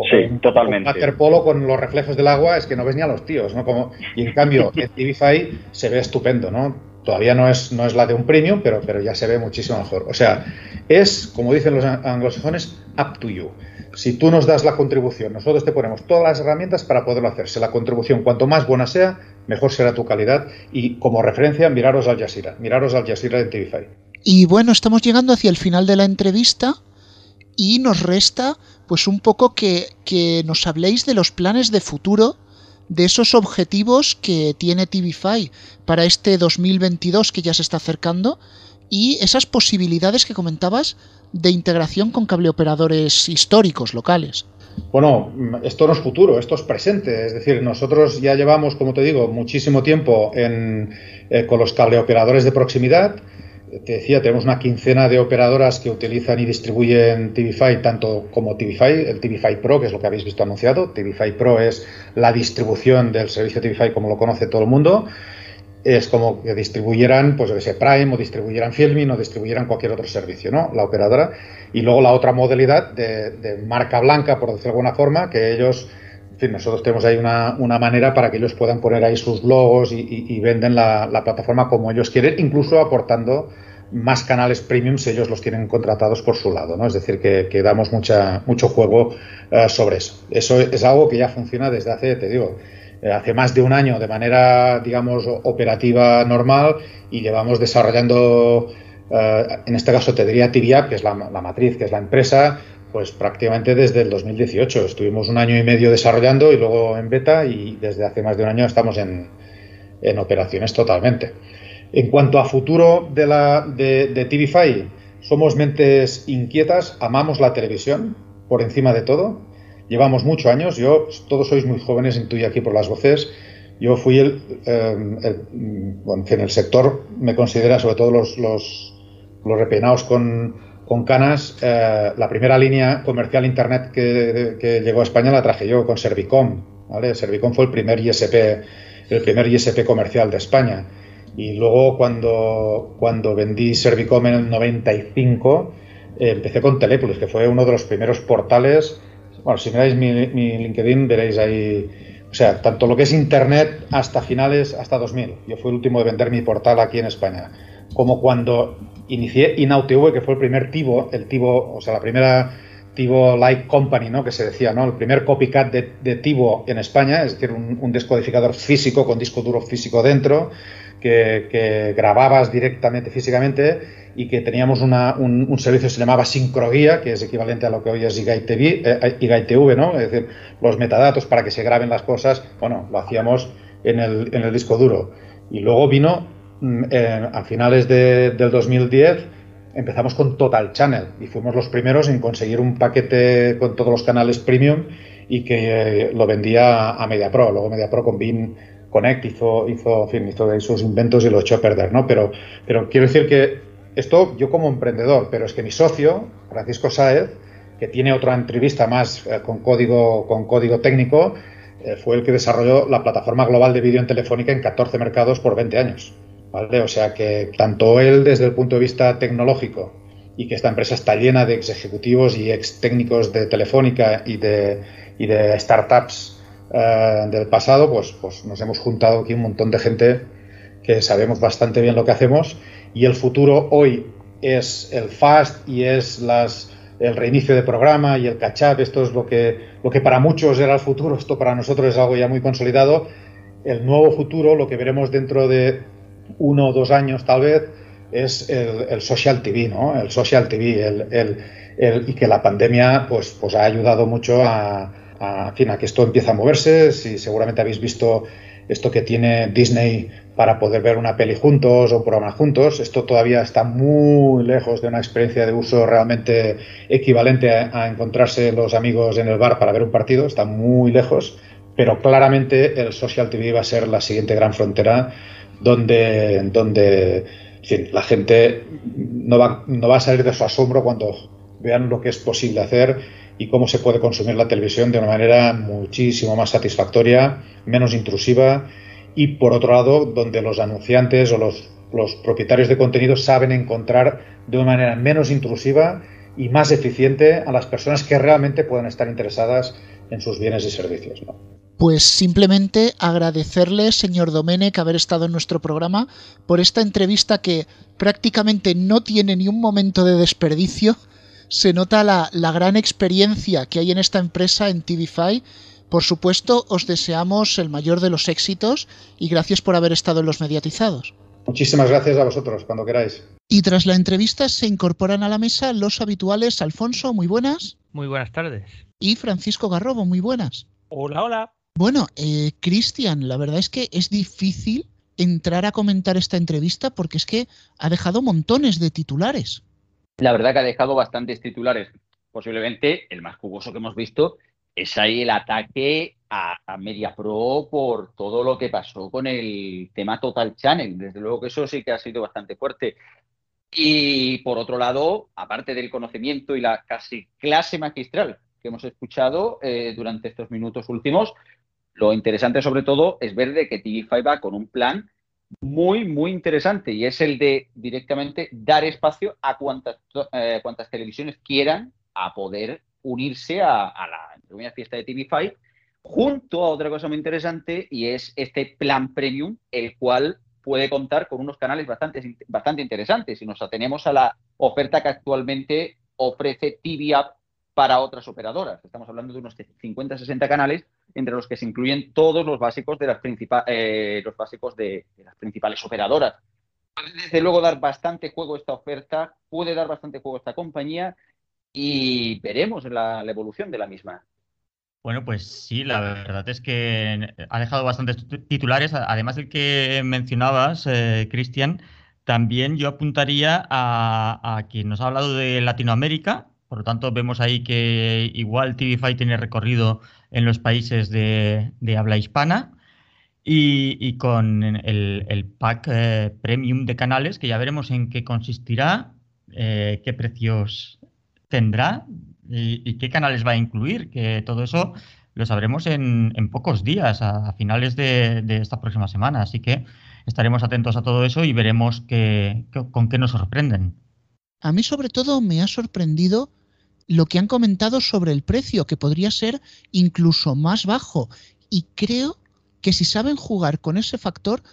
[SPEAKER 4] sí, totalmente.
[SPEAKER 7] polo con los reflejos del agua es que no ves ni a los tíos, ¿no? Como, y en cambio, en TVFi se ve estupendo, ¿no? Todavía no es, no es la de un premium, pero, pero ya se ve muchísimo mejor. O sea, es, como dicen los anglosajones, up to you. Si tú nos das la contribución, nosotros te ponemos todas las herramientas para poderlo hacer. Si la contribución, cuanto más buena sea, mejor será tu calidad. Y como referencia, miraros al Jazeera. Miraros al Jazeera de TVFi.
[SPEAKER 2] Y bueno, estamos llegando hacia el final de la entrevista y nos resta pues un poco que, que nos habléis de los planes de futuro de esos objetivos que tiene TVFi para este 2022 que ya se está acercando y esas posibilidades que comentabas de integración con cableoperadores históricos locales.
[SPEAKER 7] Bueno, esto no es futuro, esto es presente. Es decir, nosotros ya llevamos, como te digo, muchísimo tiempo en, eh, con los cableoperadores de proximidad. Te decía, tenemos una quincena de operadoras que utilizan y distribuyen TVFi, tanto como TVFi, el TVFi Pro, que es lo que habéis visto anunciado. TVFi Pro es la distribución del servicio TVFi como lo conoce todo el mundo es como que distribuyeran, pues yo Prime o distribuyeran Filmin o distribuyeran cualquier otro servicio, ¿no? La operadora. Y luego la otra modalidad de, marca blanca, por decirlo de alguna forma, que ellos, nosotros tenemos ahí una, manera para que ellos puedan poner ahí sus logos y, venden la, plataforma como ellos quieren, incluso aportando más canales premium si ellos los tienen contratados por su lado, ¿no? Es decir, que, damos mucho juego eh, sobre eso. Eso es algo que ya funciona desde hace, te digo, eh, hace más de un año de manera, digamos, operativa normal y llevamos desarrollando, eh, en este caso te diría TVAP, que es la, matriz, que es la empresa, pues prácticamente desde el 2018. Estuvimos un año y medio desarrollando y luego en beta y desde hace más de un año estamos en, en operaciones totalmente. En cuanto a futuro de, la, de, de TVFi, somos mentes inquietas, amamos la televisión por encima de todo llevamos muchos años, yo, todos sois muy jóvenes, intuyo aquí por las voces, yo fui el, em, bueno, en el sector me considera, sobre todo los, los, los con, con canas, eh, la primera línea comercial internet que, llegó a España la traje yo con Servicom. Servicom fue el primer ISP, el primer ISP comercial de España. Y luego cuando, cuando vendí Servicom en el 95, eh, empecé con Telepolis, que fue uno de los primeros portales bueno, si miráis mi, LinkedIn veréis ahí, o sea, tanto lo que es Internet hasta finales, hasta 2000. Yo fui el último de vender mi portal aquí en España. Como cuando inicié InauTV, que fue el primer Tivo, el Tivo, o sea, la primera Tivo Like Company, ¿no? Que se decía, ¿no? El primer copycat de, de Tivo en España, es decir, un, descodificador físico con disco duro físico dentro, que, grababas directamente físicamente y que teníamos un, servicio que se llamaba Sincroguía, que es equivalente a lo que hoy es IGAITV, eh, ¿no? Es decir, los metadatos para que se graben las cosas, bueno, lo hacíamos en el, en el disco duro. Y luego vino, eh, a finales de, del 2010, empezamos con Total Channel y fuimos los primeros en conseguir un paquete con todos los canales premium y que eh, lo vendía a MediaPro. Luego MediaPro con Beam Connect hizo, hizo, fin, hizo sus inventos y lo echó a perder, ¿no? Pero, pero quiero decir que esto yo como emprendedor, pero es que mi socio, Francisco Saez, que tiene otra entrevista más eh, con, código, con código técnico, eh, fue el que desarrolló la plataforma global de vídeo en telefónica en 14 mercados por 20 años. ¿Vale? O sea que tanto él desde el punto de vista tecnológico y que esta empresa está llena de ex ejecutivos y ex técnicos de telefónica y de, y de startups eh, del pasado, pues, pues nos hemos juntado aquí un montón de gente que sabemos bastante bien lo que hacemos y el futuro hoy es el fast y es las, el reinicio de programa y el catch-up. Esto es lo que, lo que para muchos era el futuro, esto para nosotros es algo ya muy consolidado. El nuevo futuro, lo que veremos dentro de uno o dos años tal vez, es el, social TV, ¿no? El social TV, y que la pandemia pues, pues ha ayudado mucho a, a, fin, a que esto empiece a moverse. Si seguramente habéis visto esto que tiene Disney para poder ver una peli juntos o un programa juntos. Esto todavía está muy lejos de una experiencia de uso realmente equivalente a, encontrarse los amigos en el bar para ver un partido, está muy lejos, pero claramente el social TV va a ser la siguiente gran frontera donde, donde la gente no va, no va a salir de su asombro cuando vean lo que es posible hacer y cómo se puede consumir la televisión de una manera muchísimo más satisfactoria, menos intrusiva y por otro lado donde los anunciantes o los, los propietarios de contenido saben encontrar de una manera menos intrusiva y más eficiente a las personas que realmente puedan estar interesadas en sus bienes y servicios.
[SPEAKER 2] Pues simplemente agradecerle, señor Domenech, haber estado en nuestro programa por esta entrevista que prácticamente no tiene ni un momento de desperdicio. Se nota la, la gran experiencia que hay en esta empresa, en TVFi, por supuesto, os deseamos el mayor de los éxitos y gracias por haber estado en los mediatizados.
[SPEAKER 7] Muchísimas gracias a vosotros, cuando queráis.
[SPEAKER 2] Y tras la entrevista se incorporan a la mesa los habituales Alfonso, muy buenas.
[SPEAKER 6] Muy buenas tardes.
[SPEAKER 2] Y Francisco Garrobo, muy buenas.
[SPEAKER 8] Hola, hola.
[SPEAKER 2] Bueno, eh, Cristian, la verdad es que es difícil entrar a comentar esta entrevista porque es que ha dejado montones de titulares.
[SPEAKER 4] La verdad que ha dejado bastantes titulares. Posiblemente el más jugoso que hemos visto es ahí el ataque a, a MediaPro por todo lo que pasó con el tema Total Channel. Desde luego que eso sí que ha sido bastante fuerte. Y por otro lado, aparte del conocimiento y la casi clase magistral que hemos escuchado eh, durante estos minutos últimos, lo interesante sobre todo es ver de que TV5 va con un plan muy, muy interesante y es el de directamente dar espacio a cuantas, eh, cuantas televisiones quieran a poder unirse a, a la fiesta de TV5 junto a otra cosa muy interesante y es este plan premium, el cual puede contar con unos canales bastante, bastante interesantes. Si nos atenemos a la oferta que actualmente ofrece TV App para otras operadoras. Estamos hablando de unos 50-60 canales, entre los que se incluyen todos los básicos de las, eh, los básicos de, las principales operadoras. Desde luego, dar bastante juego esta oferta, puede dar bastante juego esta compañía y veremos la evolución de la misma.
[SPEAKER 3] Bueno, pues sí, la verdad es que ha dejado bastantes titulares, además del que mencionabas, eh, Cristian, también yo apuntaría a, quien nos ha hablado de Latinoamérica, por lo tanto vemos ahí que igual TV5 tiene recorrido en los países de, habla hispana y, con el, pack eh, premium de canales, que ya veremos en qué consistirá, eh, qué precios tendrá y, qué canales va a incluir, que todo eso lo sabremos en, pocos días, a, finales de, esta próxima semana. Así que estaremos atentos a todo eso y veremos con qué nos sorprenden.
[SPEAKER 2] A mí sobre todo me ha sorprendido lo que han comentado sobre el precio, que podría ser incluso más bajo. Y creo que si saben jugar con ese factor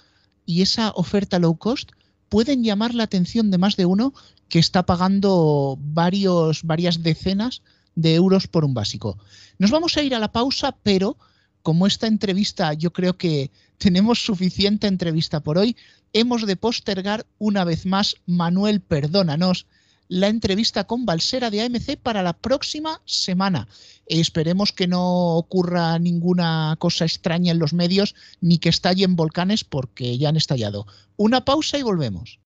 [SPEAKER 2] y esa oferta low cost, pueden llamar la atención de más de uno que está pagando varios, varias decenas de euros por un básico. Nos vamos a ir a la pausa, pero como esta entrevista yo creo que tenemos suficiente entrevista por hoy, hemos de postergar una vez más, Manuel, perdónanos, la entrevista con Balsera de AMC para la próxima semana. Esperemos que no ocurra ninguna cosa extraña en los medios ni que estallen volcanes porque ya han estallado. Una pausa y volvemos.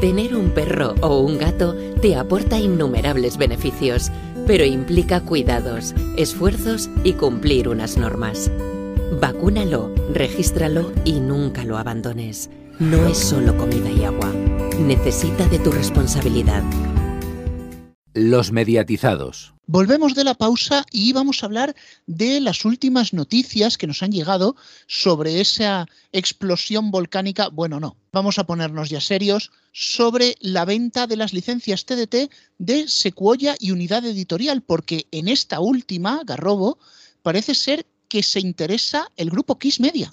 [SPEAKER 6] Tener un perro o un gato te aporta innumerables beneficios, pero implica cuidados, esfuerzos y cumplir unas normas. Vacúnalo, regístralo y nunca lo abandones. No es solo comida y agua. Necesita de tu responsabilidad.
[SPEAKER 1] Los mediatizados.
[SPEAKER 2] Volvemos de la pausa y vamos a hablar de las últimas noticias que nos han llegado sobre esa explosión volcánica. Bueno, no, vamos a ponernos ya serios sobre la venta de las licencias TDT de Sequoia y Unidad Editorial, porque en esta última, Garrobo, parece ser que se interesa el grupo Kiss Media.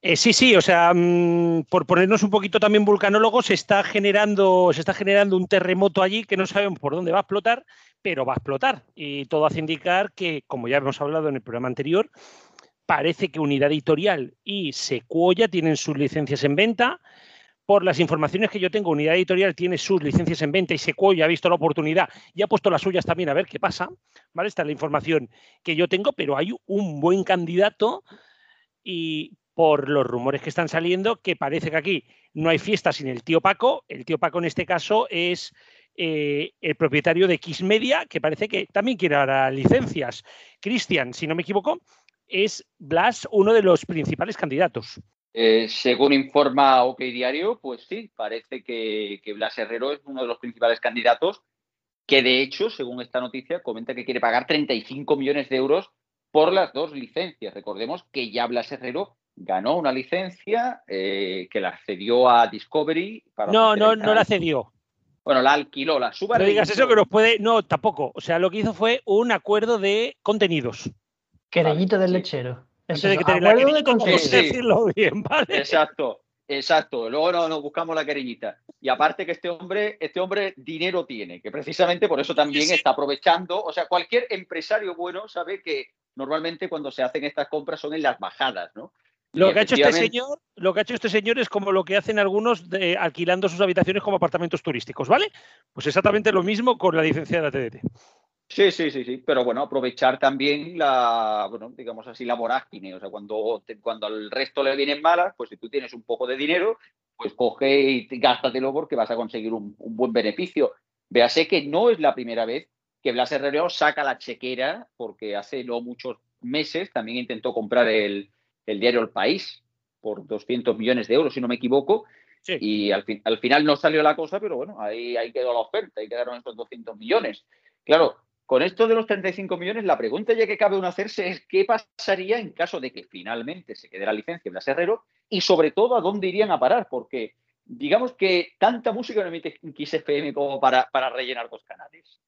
[SPEAKER 8] Eh, sí, sí, o sea, mm, por ponernos un poquito también vulcanólogos, se está generando, se está generando un terremoto allí que no sabemos por dónde va a explotar, pero va a explotar. Y todo hace indicar que, como ya hemos hablado en el programa anterior, parece que Unidad Editorial y Sequoia tienen sus licencias en venta. Por las informaciones que yo tengo, Unidad Editorial tiene sus licencias en venta y Sequoia ha visto la oportunidad y ha puesto las suyas también a ver qué pasa. ¿vale? Esta es la información que yo tengo, pero hay un buen candidato y por los rumores que están saliendo, que parece que aquí no hay fiesta sin el tío Paco. El tío Paco en este caso es eh, el propietario de X Media, que parece que también quiere dar licencias. Cristian, si no me equivoco, es Blas uno de los principales candidatos.
[SPEAKER 4] Eh, según informa OK Diario, pues sí, parece que, que Blas Herrero es uno de los principales candidatos, que de hecho, según esta noticia, comenta que quiere pagar 35 millones de euros por las dos licencias. Recordemos que ya Blas Herrero ganó una licencia eh, que la cedió a Discovery.
[SPEAKER 8] Para no, no, no la cedió.
[SPEAKER 4] Bueno, la alquiló, la suba.
[SPEAKER 8] No digas eso que nos puede. No, tampoco. O sea, lo que hizo fue un acuerdo de contenidos.
[SPEAKER 9] Querellito del lechero.
[SPEAKER 8] Eso de que acuerdo de contenidos. decirlo bien, ¿vale?
[SPEAKER 4] Exacto. Exacto, luego nos no buscamos la querellita. Y aparte que este hombre, este hombre dinero tiene, que precisamente por eso también está aprovechando. O sea, cualquier empresario bueno sabe que normalmente cuando se hacen estas compras son en las bajadas, ¿no?
[SPEAKER 8] Lo que, ha hecho este señor, lo que ha hecho este señor es como lo que hacen algunos de, alquilando sus habitaciones como apartamentos turísticos, ¿vale? Pues exactamente lo mismo con la licencia de la TDT.
[SPEAKER 4] Sí, sí, sí, sí, pero bueno, aprovechar también la, bueno, digamos así, la vorágine, o sea, cuando, cuando al resto le vienen malas, pues si tú tienes un poco de dinero, pues coge y gástatelo porque vas a conseguir un, buen beneficio. Véase que no es la primera vez que Blas Herrero saca la chequera, porque hace no muchos meses también intentó comprar el, diario El País por 200 millones de euros, si no me equivoco, y al, al final no salió la cosa, pero bueno, ahí, ahí quedó la oferta, ahí quedaron esos 200 millones. Claro, con esto de los 35 millones, la pregunta ya que cabe uno hacerse es qué pasaría en caso de que finalmente se quede la licencia Blas Herrero y sobre todo a dónde irían a parar, porque digamos que tanta música no emite XFM como para, para rellenar dos canales.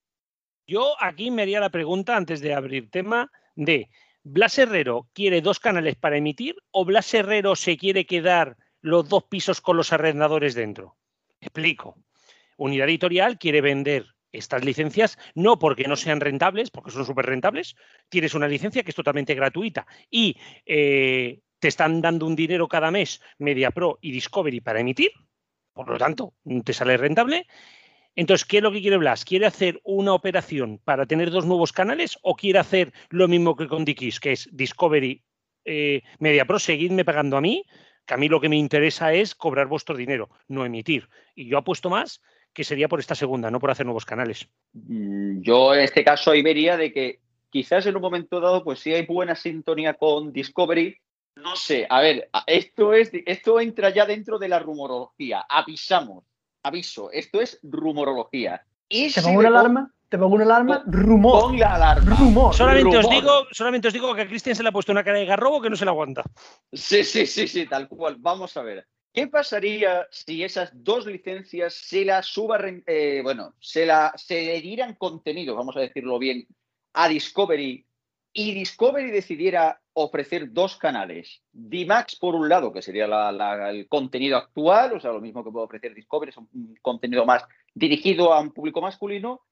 [SPEAKER 8] Yo aquí me haría la pregunta antes de abrir tema de ¿Blas Herrero quiere dos canales para emitir o Blas Herrero se quiere quedar los dos pisos con los arrendadores dentro? Explico. Unidad Editorial quiere vender estas licencias, no porque no sean rentables, porque son súper rentables, tienes una licencia que es totalmente gratuita y eh, te están dando un dinero cada mes MediaPro y Discovery para emitir, por lo tanto, te sale rentable. Entonces, ¿qué es lo que quiere Blas? ¿Quiere hacer una operación para tener dos nuevos canales o quiere hacer lo mismo que con Dikis, que es Discovery, eh, MediaPro, seguidme pagando a mí, que a mí lo que me interesa es cobrar vuestro dinero, no emitir. Y yo apuesto más que sería por esta segunda, no por hacer nuevos canales.
[SPEAKER 4] Mm, yo en este caso ahí vería de que quizás en un momento dado, pues si hay buena sintonía con Discovery, no sé, a ver, esto es esto entra ya dentro de la rumorología. Avisamos, aviso, esto es rumorología.
[SPEAKER 9] ¿Te pongo una alarma? ¿Te pongo una alarma? Rumor.
[SPEAKER 4] Pon la alarma.
[SPEAKER 8] Rumor. Solamente, Os digo, solamente os digo que a Cristian se le ha puesto una cara de garrobo que no se la aguanta.
[SPEAKER 4] Sí, sí, sí, sí, tal cual. Vamos a ver. ¿Qué pasaría si esas dos licencias se las suba, eh, bueno, se, la, se le dieran contenido, vamos a decirlo bien, a Discovery y Discovery decidiera ofrecer dos canales, D-Max por un lado, que sería el contenido actual, o sea, lo mismo que puede ofrecer Discovery, es un contenido más dirigido a un público masculino,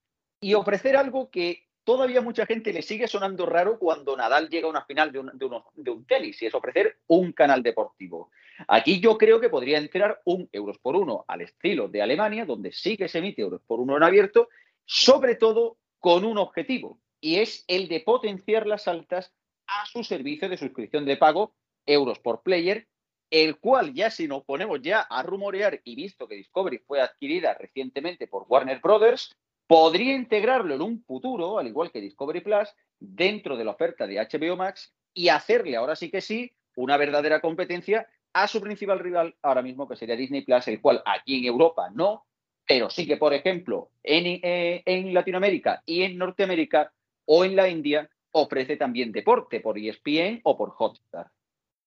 [SPEAKER 4] y ofrecer algo que todavía mucha gente le sigue sonando raro cuando Nadal llega a una final de un, de, un tenis y es ofrecer un canal deportivo. Aquí yo creo que podría entrar un euros por uno al estilo de Alemania, donde sí que se emite euros por uno en abierto, sobre todo con un objetivo, y es el de potenciar las altas a su servicio de suscripción de pago, euros por player, el cual ya si nos ponemos ya a rumorear y visto que Discovery fue adquirida recientemente por Warner Brothers, podría integrarlo en un futuro, al igual que Discovery Plus, dentro de la oferta de HBO Max y hacerle ahora sí que sí una verdadera competencia a su principal rival ahora mismo, que sería Disney Plus, el cual aquí en Europa no, pero sí que, por ejemplo, en, eh, en Latinoamérica y en Norteamérica o en la India ofrece también deporte por ESPN o por Hotstar.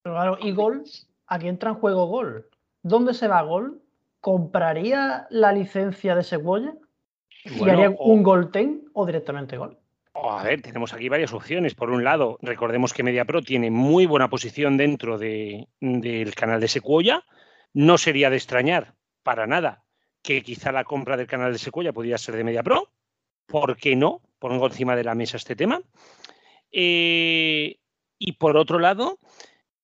[SPEAKER 9] Pero claro, ¿y Gol? Aquí entra en juego Gol. ¿Dónde se va Gol? ¿Compraría la licencia de Sequoia? ¿Y harían un gol ten o directamente gol?
[SPEAKER 8] A ver, tenemos aquí varias opciones. Por un lado, recordemos que MediaPro tiene muy buena posición dentro del canal de Sequoia. No sería de extrañar para nada que quizá la compra del canal de Sequoia podría ser de MediaPro. ¿Por qué no? Pongo encima de la mesa este tema. Eh, y por otro lado,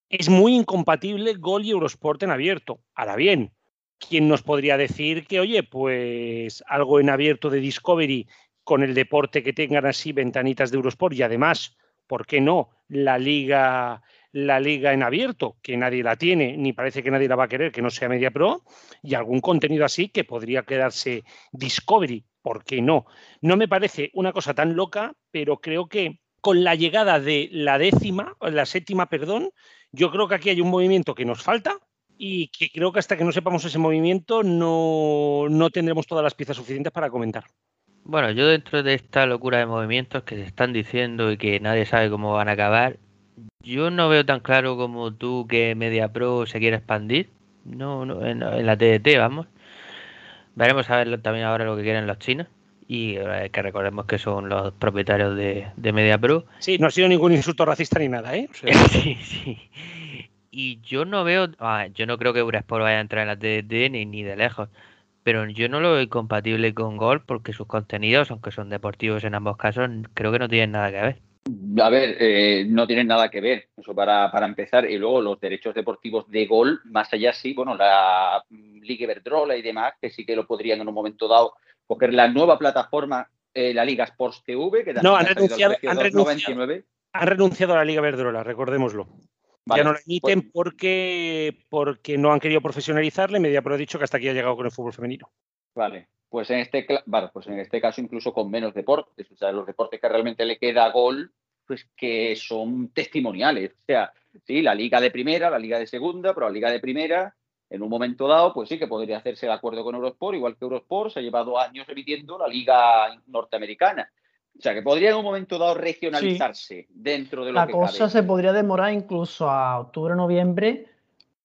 [SPEAKER 8] es muy incompatible Gol y Eurosport en abierto. Ahora bien, ¿quién nos podría decir que, oye, pues algo en abierto de Discovery con el deporte que tengan así ventanitas de Eurosport y además, ¿por qué no? La liga, la liga en abierto, que nadie la tiene, ni parece que nadie la va a querer, que no sea Media Pro, y algún contenido así que podría quedarse Discovery, ¿por qué no? No me parece una cosa tan loca, pero creo que con la llegada de la décima, la séptima, perdón, yo creo que aquí hay un movimiento que nos falta, y que creo que hasta que no sepamos ese movimiento no, no tendremos todas las piezas suficientes para comentar.
[SPEAKER 10] Bueno, yo dentro de esta locura de movimientos que se están diciendo y que nadie sabe cómo van a acabar, yo no veo tan claro como tú que MediaPro se quiere expandir. No, no en, la TDT, vamos. Veremos a ver también ahora lo que quieren los chinos. Y eh, que recordemos que son los propietarios de, de MediaPro.
[SPEAKER 8] Sí, no ha sido ningún insulto racista ni nada, ¿eh?
[SPEAKER 10] sí, sí. Y yo no veo, ah, yo no creo que Eurosport vaya a entrar en la TDT ni, ni de lejos, pero yo no lo veo compatible con Gol porque sus contenidos, aunque son deportivos en ambos casos, creo que no tienen nada que ver.
[SPEAKER 4] A ver, eh, no tienen nada que ver, eso para, para, empezar. Y luego los derechos deportivos de gol, más allá sí, bueno, la Liga Iberdrola y demás, que sí que lo podrían en un momento dado coger la nueva plataforma, eh, la Liga Sports TV, que
[SPEAKER 8] no, han renunciado, han, renunciado, han renunciado, a la Liga Iberdrola, recordémoslo. ya no la emiten pues porque, porque no han querido profesionalizarle. Mediapro ha dicho que hasta aquí ha llegado con el fútbol femenino.
[SPEAKER 4] Vale, pues en este, pues en este caso incluso con menos deportes, o sea, los deportes que realmente le queda gol, pues que son testimoniales. O sea, sí, la liga de primera, la liga de segunda, pero la liga de primera, en un momento dado, pues sí que podría hacerse de acuerdo con Eurosport, igual que Eurosport se ha llevado años emitiendo la liga norteamericana. O sea, que podría en un momento dado regionalizarse dentro de lo
[SPEAKER 9] la
[SPEAKER 4] que
[SPEAKER 9] La cosa se podría demorar incluso a octubre o noviembre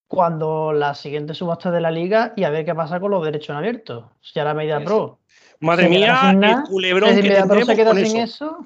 [SPEAKER 9] cuando la siguiente subasta de la liga y a ver qué pasa con los derechos en abierto. Ya la Media Pro.
[SPEAKER 8] Madre mía, el culebrón que
[SPEAKER 9] Media Pro se queda sin eso.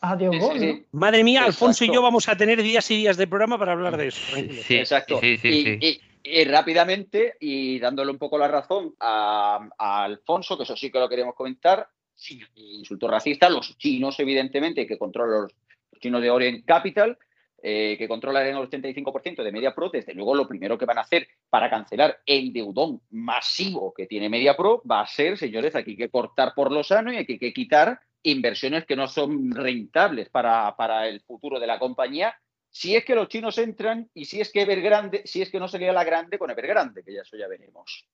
[SPEAKER 9] Adiós, gol,
[SPEAKER 8] Madre mía, Alfonso y yo vamos a tener días y días de programa para hablar de eso.
[SPEAKER 4] Sí, exacto. y, rápidamente, y dándole un poco la razón a, Alfonso, que eso sí que lo queremos comentar, sí, insulto racista, los chinos, evidentemente, que controlan los, los chinos de Orient Capital, eh, que controlan el 85% de MediaPro, desde luego lo primero que van a hacer para cancelar el deudón masivo que tiene MediaPro va a ser, señores, aquí hay que cortar por lo sano y aquí hay que quitar inversiones que no son rentables para, para el futuro de la compañía, si es que los chinos entran y si es que Evergrande, si es que no sería la grande con Evergrande, que ya eso ya veremos.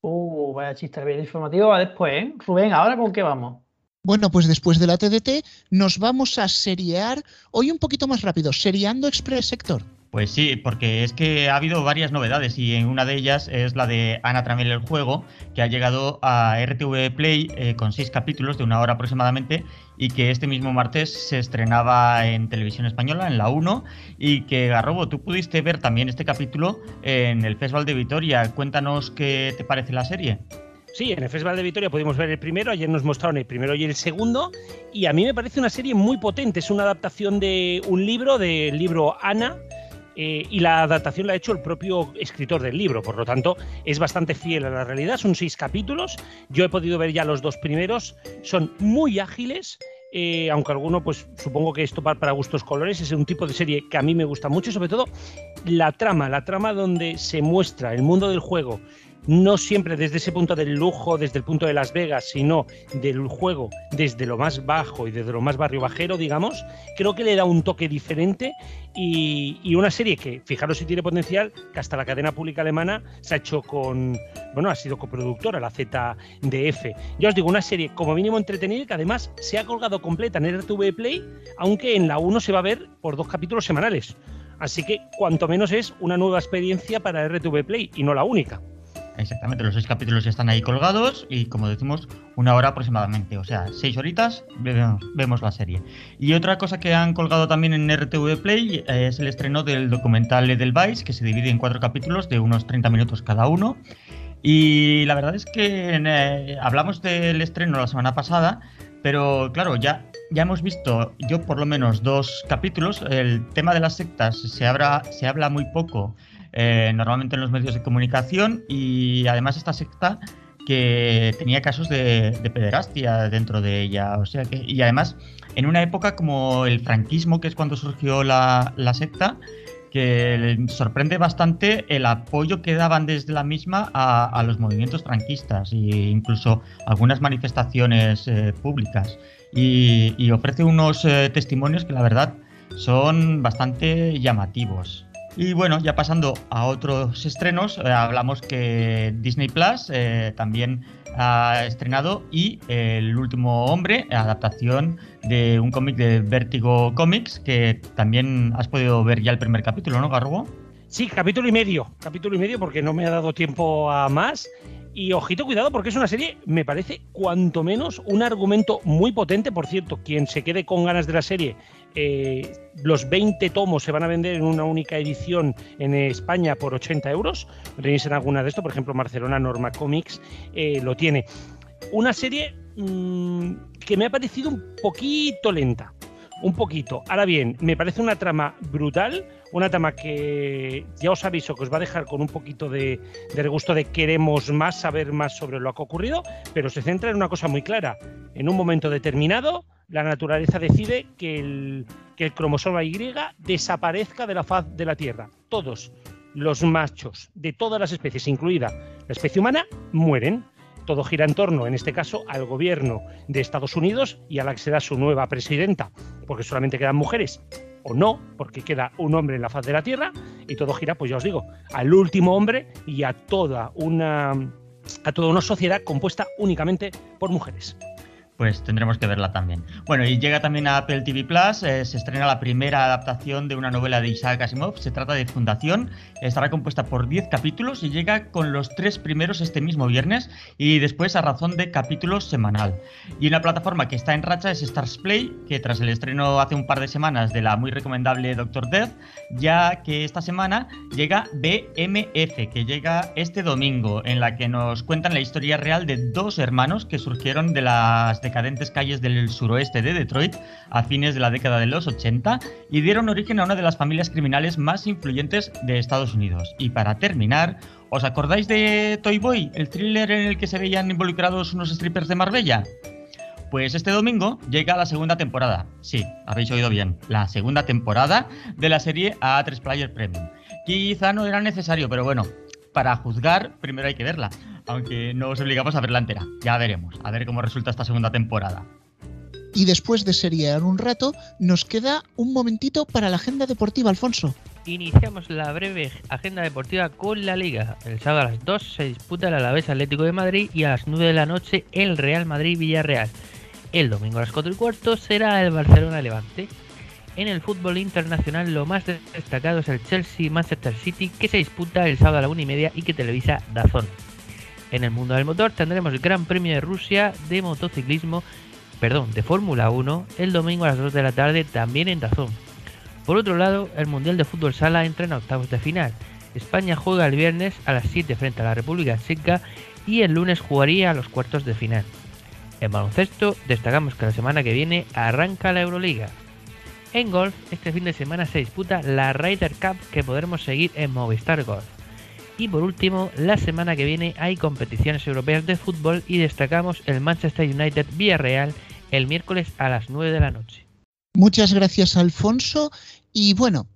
[SPEAKER 9] Uh, vaya chiste, el informativo va después, ¿eh? Rubén, ¿ahora con qué vamos?
[SPEAKER 2] Bueno, pues después de la TDT nos vamos a seriar hoy un poquito más rápido, seriando Express Sector.
[SPEAKER 3] Pues sí, porque es que ha habido varias novedades y en una de ellas es la de Ana Tramel el juego, que ha llegado a RTV Play eh, con seis capítulos de una hora aproximadamente y que este mismo martes se estrenaba en televisión española, en la 1, y que Garrobo, tú pudiste ver también este capítulo en el Festival de Vitoria. Cuéntanos qué te parece la serie.
[SPEAKER 8] Sí, en el Festival de Vitoria pudimos ver el primero, ayer nos mostraron el primero y el segundo, y a mí me parece una serie muy potente, es una adaptación de un libro, del libro Ana, eh, y la adaptación la ha hecho el propio escritor del libro, por lo tanto es bastante fiel a la realidad, son seis capítulos, yo he podido ver ya los dos primeros, son muy ágiles, eh, aunque alguno, pues supongo que esto para gustos colores, es un tipo de serie que a mí me gusta mucho, sobre todo la trama, la trama donde se muestra el mundo del juego no siempre desde ese punto del lujo, desde el punto de Las Vegas, sino del juego desde lo más bajo y desde lo más barrio bajero, digamos, creo que le da un toque diferente y, una serie que, fijaros si tiene potencial, que hasta la cadena pública alemana se ha hecho con, bueno, ha sido coproductora, la ZDF. Ya os digo, una serie como mínimo entretenida que además se ha colgado completa en RTV Play, aunque en la 1 se va a ver por dos capítulos semanales. Así que cuanto menos es una nueva experiencia para RTV Play y no la única.
[SPEAKER 3] Exactamente, los seis capítulos ya están ahí colgados y como decimos, una hora aproximadamente, o sea, seis horitas vemos, la serie. Y otra cosa que han colgado también en RTV Play eh, es el estreno del documental Edelweiss, que se divide en cuatro capítulos de unos 30 minutos cada uno. Y la verdad es que eh, hablamos del estreno la semana pasada, pero claro, ya, ya hemos visto, yo por lo menos dos capítulos, el tema de las sectas se, se habla muy poco eh, normalmente en los medios de comunicación y además esta secta que tenía casos de, pederastia dentro de ella, o sea que y además en una época como el franquismo, que es cuando surgió la, secta, que sorprende bastante el apoyo que daban desde la misma a, los movimientos franquistas e incluso algunas manifestaciones eh, públicas. Y, ofrece unos eh, testimonios que la verdad son bastante llamativos. Y bueno, ya pasando a otros estrenos, eh, hablamos que Disney Plus eh, también ha estrenado y El último hombre, adaptación de un cómic de Vertigo Comics, que también has podido ver ya el primer capítulo, ¿no, Garbo?
[SPEAKER 8] Sí, capítulo y medio, capítulo y medio porque no me ha dado tiempo a más. Y ojito, cuidado, porque es una serie, me parece, cuanto menos, un argumento muy potente. Por cierto, quien se quede con ganas de la serie, eh, los 20 tomos se van a vender en una única edición en España por 80 euros. Tenéis en alguna de esto, por ejemplo, Barcelona Norma Comics eh, lo tiene. Una serie mm, que me ha parecido un poquito lenta. Un poquito. Ahora bien, me parece una trama brutal una trama que ya os aviso que os va a dejar con un poquito de, de regusto de queremos más, saber más sobre lo que ha ocurrido, pero se centra en una cosa muy clara. En un momento determinado, la naturaleza decide que el, que el cromosoma Y desaparezca de la faz de la Tierra. Todos los machos de todas las especies, incluida la especie humana, mueren. Todo gira en torno, en este caso, al gobierno de Estados Unidos y a la que será su nueva presidenta, porque solamente quedan mujeres, o no, porque queda un hombre en la faz de la Tierra, y todo gira, pues ya os digo, al último hombre y a toda una, a toda una sociedad compuesta únicamente por mujeres
[SPEAKER 3] pues tendremos que verla también. Bueno, y llega también a Apple TV Plus, eh, se estrena la primera adaptación de una novela de Isaac Asimov, se trata de Fundación, estará compuesta por 10 capítulos y llega con los tres primeros este mismo viernes y después a razón de capítulos semanal. Y una plataforma que está en racha es Stars Play, que tras el estreno hace un par de semanas de la muy recomendable Doctor Death, ya que esta semana llega BMF, que llega este domingo, en la que nos cuentan la historia real de dos hermanos que surgieron de las decadentes calles del suroeste de Detroit a fines de la década de los 80 y dieron origen a una de las familias criminales más influyentes de Estados Unidos. Y para terminar, ¿os acordáis de Toy Boy, el thriller en el que se veían involucrados unos strippers de Marbella? Pues este domingo llega la segunda temporada. Sí, habéis oído bien. La segunda temporada de la serie A3 Player Premium. Quizá no era necesario, pero bueno, para juzgar primero hay que verla aunque no os obligamos a verla entera. Ya veremos, a ver cómo resulta esta segunda temporada.
[SPEAKER 2] Y después de seriar un rato, nos queda un momentito para la agenda deportiva, Alfonso.
[SPEAKER 10] Iniciamos la breve agenda deportiva con la Liga. El sábado a las 2 se disputa el Alavés Atlético de Madrid y a las 9 de la noche el Real Madrid-Villarreal. El domingo a las 4 y cuarto será el Barcelona-Levante. En el fútbol internacional lo más destacado es el Chelsea-Manchester City que se disputa el sábado a la 1 y media y que televisa Dazón. En el mundo del motor tendremos el Gran Premio de Rusia de motociclismo, perdón, de Fórmula 1 el domingo a las 2 de la tarde también en Dazón. Por otro lado, el Mundial de Fútbol Sala entra en octavos de final. España juega el viernes a las 7 frente a la República Checa y el lunes jugaría a los cuartos de final. En baloncesto, destacamos que la semana que viene arranca la Euroliga. En golf, este fin de semana se disputa la Ryder Cup que podremos seguir en Movistar Golf. Y por último, la semana que viene hay competiciones europeas de fútbol y destacamos el Manchester United Villarreal el miércoles a las 9 de la noche.
[SPEAKER 2] Muchas gracias, Alfonso. Y bueno,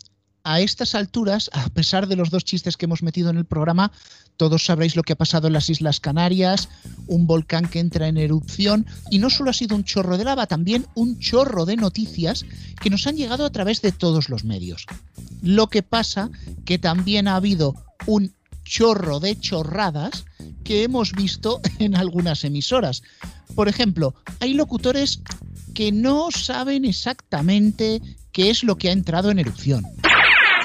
[SPEAKER 2] a estas alturas, a pesar de los dos chistes que hemos metido en el programa, todos sabréis lo que ha pasado en las Islas Canarias, un volcán que entra en erupción, y no solo ha sido un chorro de lava, también un chorro de noticias que nos han llegado a través de todos los medios. Lo que pasa que también ha habido un chorro de chorradas que hemos visto en algunas emisoras. Por ejemplo, hay locutores que no saben exactamente qué es lo que ha entrado en erupción.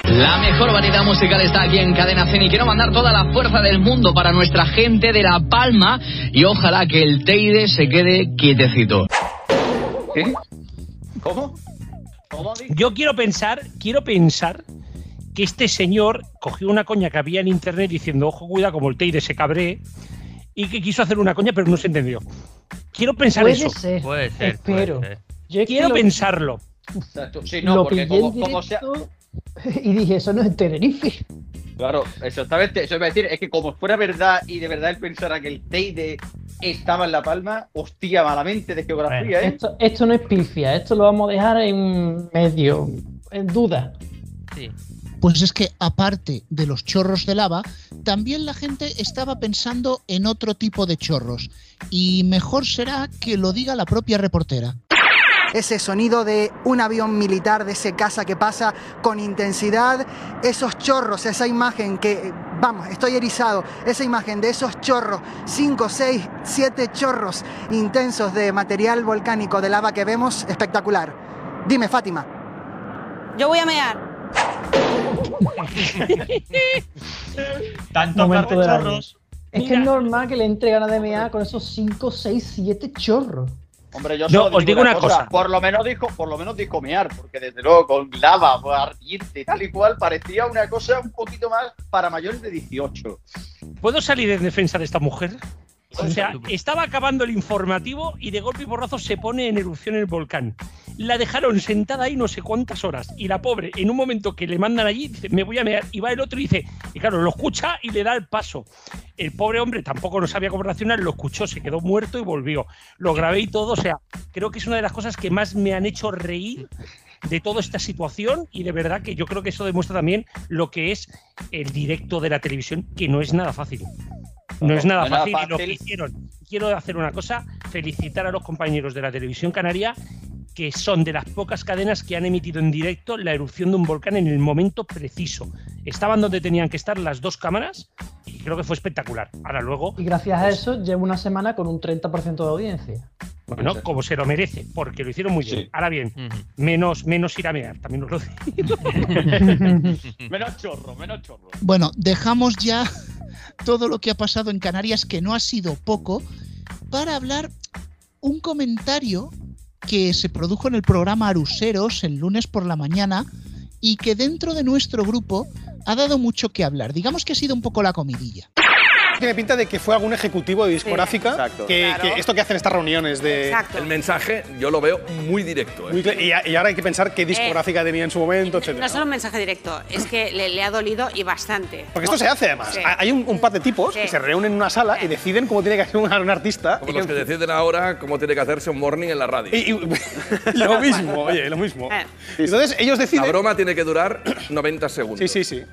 [SPEAKER 11] La mejor variedad musical está aquí en Cadena Zen y quiero mandar toda la fuerza del mundo para nuestra gente de La Palma y ojalá que el Teide se quede quietecito.
[SPEAKER 8] ¿Qué? ¿Cómo? Yo quiero pensar, quiero pensar que este señor cogió una coña que había en internet diciendo, ojo, cuida, como el Teide se cabré, y que quiso hacer una coña, pero no se entendió. Quiero pensar
[SPEAKER 9] puede
[SPEAKER 8] eso.
[SPEAKER 9] Ser,
[SPEAKER 10] puede ser.
[SPEAKER 9] Espero.
[SPEAKER 8] Quiero pensarlo.
[SPEAKER 4] Sí, no, porque como, sea...
[SPEAKER 9] Y dije, eso no es Tenerife.
[SPEAKER 4] Claro, exactamente. Eso iba a decir, es que como fuera verdad y de verdad él pensara que el Teide estaba en La Palma, hostia, malamente de geografía, ¿eh?
[SPEAKER 9] Esto, esto no es pifia, esto lo vamos a dejar en medio, en duda.
[SPEAKER 10] Sí.
[SPEAKER 2] Pues es que aparte de los chorros de lava, también la gente estaba pensando en otro tipo de chorros. Y mejor será que lo diga la propia reportera.
[SPEAKER 12] Ese sonido de un avión militar, de ese casa que pasa con intensidad, esos chorros, esa imagen que, vamos, estoy erizado, esa imagen de esos chorros, 5, 6, 7 chorros intensos de material volcánico de lava que vemos, espectacular. Dime, Fátima.
[SPEAKER 13] Yo voy a mear.
[SPEAKER 3] Tanto de chorros.
[SPEAKER 9] Es que es normal que le entre ganas de mear con esos 5, 6, 7 chorros.
[SPEAKER 4] Hombre, yo
[SPEAKER 8] No, os digo una cosa.
[SPEAKER 4] Por lo menos dijo, por lo menos dijo mear, porque desde luego con lava ardiente tal y cual parecía una cosa un poquito más para mayores de 18.
[SPEAKER 8] ¿Puedo salir en defensa de esta mujer? O sea, estaba acabando el informativo y de golpe y porrazo se pone en erupción el volcán. La dejaron sentada ahí no sé cuántas horas. Y la pobre, en un momento que le mandan allí, dice, me voy a mear. Y va el otro y dice, y claro, lo escucha y le da el paso. El pobre hombre tampoco no sabía cómo reaccionar, lo escuchó, se quedó muerto y volvió. Lo grabé y todo. O sea, creo que es una de las cosas que más me han hecho reír de toda esta situación y de verdad que yo creo que eso demuestra también lo que es el directo de la televisión, que no es nada fácil. No es nada fácil, y lo que hicieron. Quiero hacer una cosa, felicitar a los compañeros de la televisión canaria que son de las pocas cadenas que han emitido en directo la erupción de un volcán en el momento preciso. Estaban donde tenían que estar las dos cámaras y creo que fue espectacular. Ahora luego...
[SPEAKER 9] Y gracias a eso llevo una semana con un 30% de audiencia.
[SPEAKER 8] Bueno, como se lo merece, porque lo hicieron muy bien. Ahora bien, menos, menos ir a mear, también os lo digo.
[SPEAKER 4] menos chorro, menos chorro.
[SPEAKER 2] Bueno, dejamos ya todo lo que ha pasado en Canarias, que no ha sido poco, para hablar un comentario que se produjo en el programa Aruseros el lunes por la mañana y que dentro de nuestro grupo ha dado mucho que hablar. Digamos que ha sido un poco la comidilla.
[SPEAKER 14] Tiene pinta de que fue algún ejecutivo de discográfica que, esto que hacen estas reuniones de...
[SPEAKER 15] El mensaje yo lo veo muy directo.
[SPEAKER 14] ¿eh? y, ahora hay que pensar qué discográfica tenía en su momento, etc.
[SPEAKER 13] No solo un mensaje directo, es que le, ha dolido y bastante.
[SPEAKER 14] Porque esto se hace además. Hay un, par de tipos que se reúnen en una sala y deciden cómo tiene que hacer un, artista.
[SPEAKER 15] Como los que deciden ahora cómo tiene que hacerse un morning en la radio.
[SPEAKER 14] lo mismo, oye, lo mismo. Eh. Entonces ellos deciden...
[SPEAKER 15] La broma tiene que durar 90 segundos.
[SPEAKER 14] Sí, sí, sí.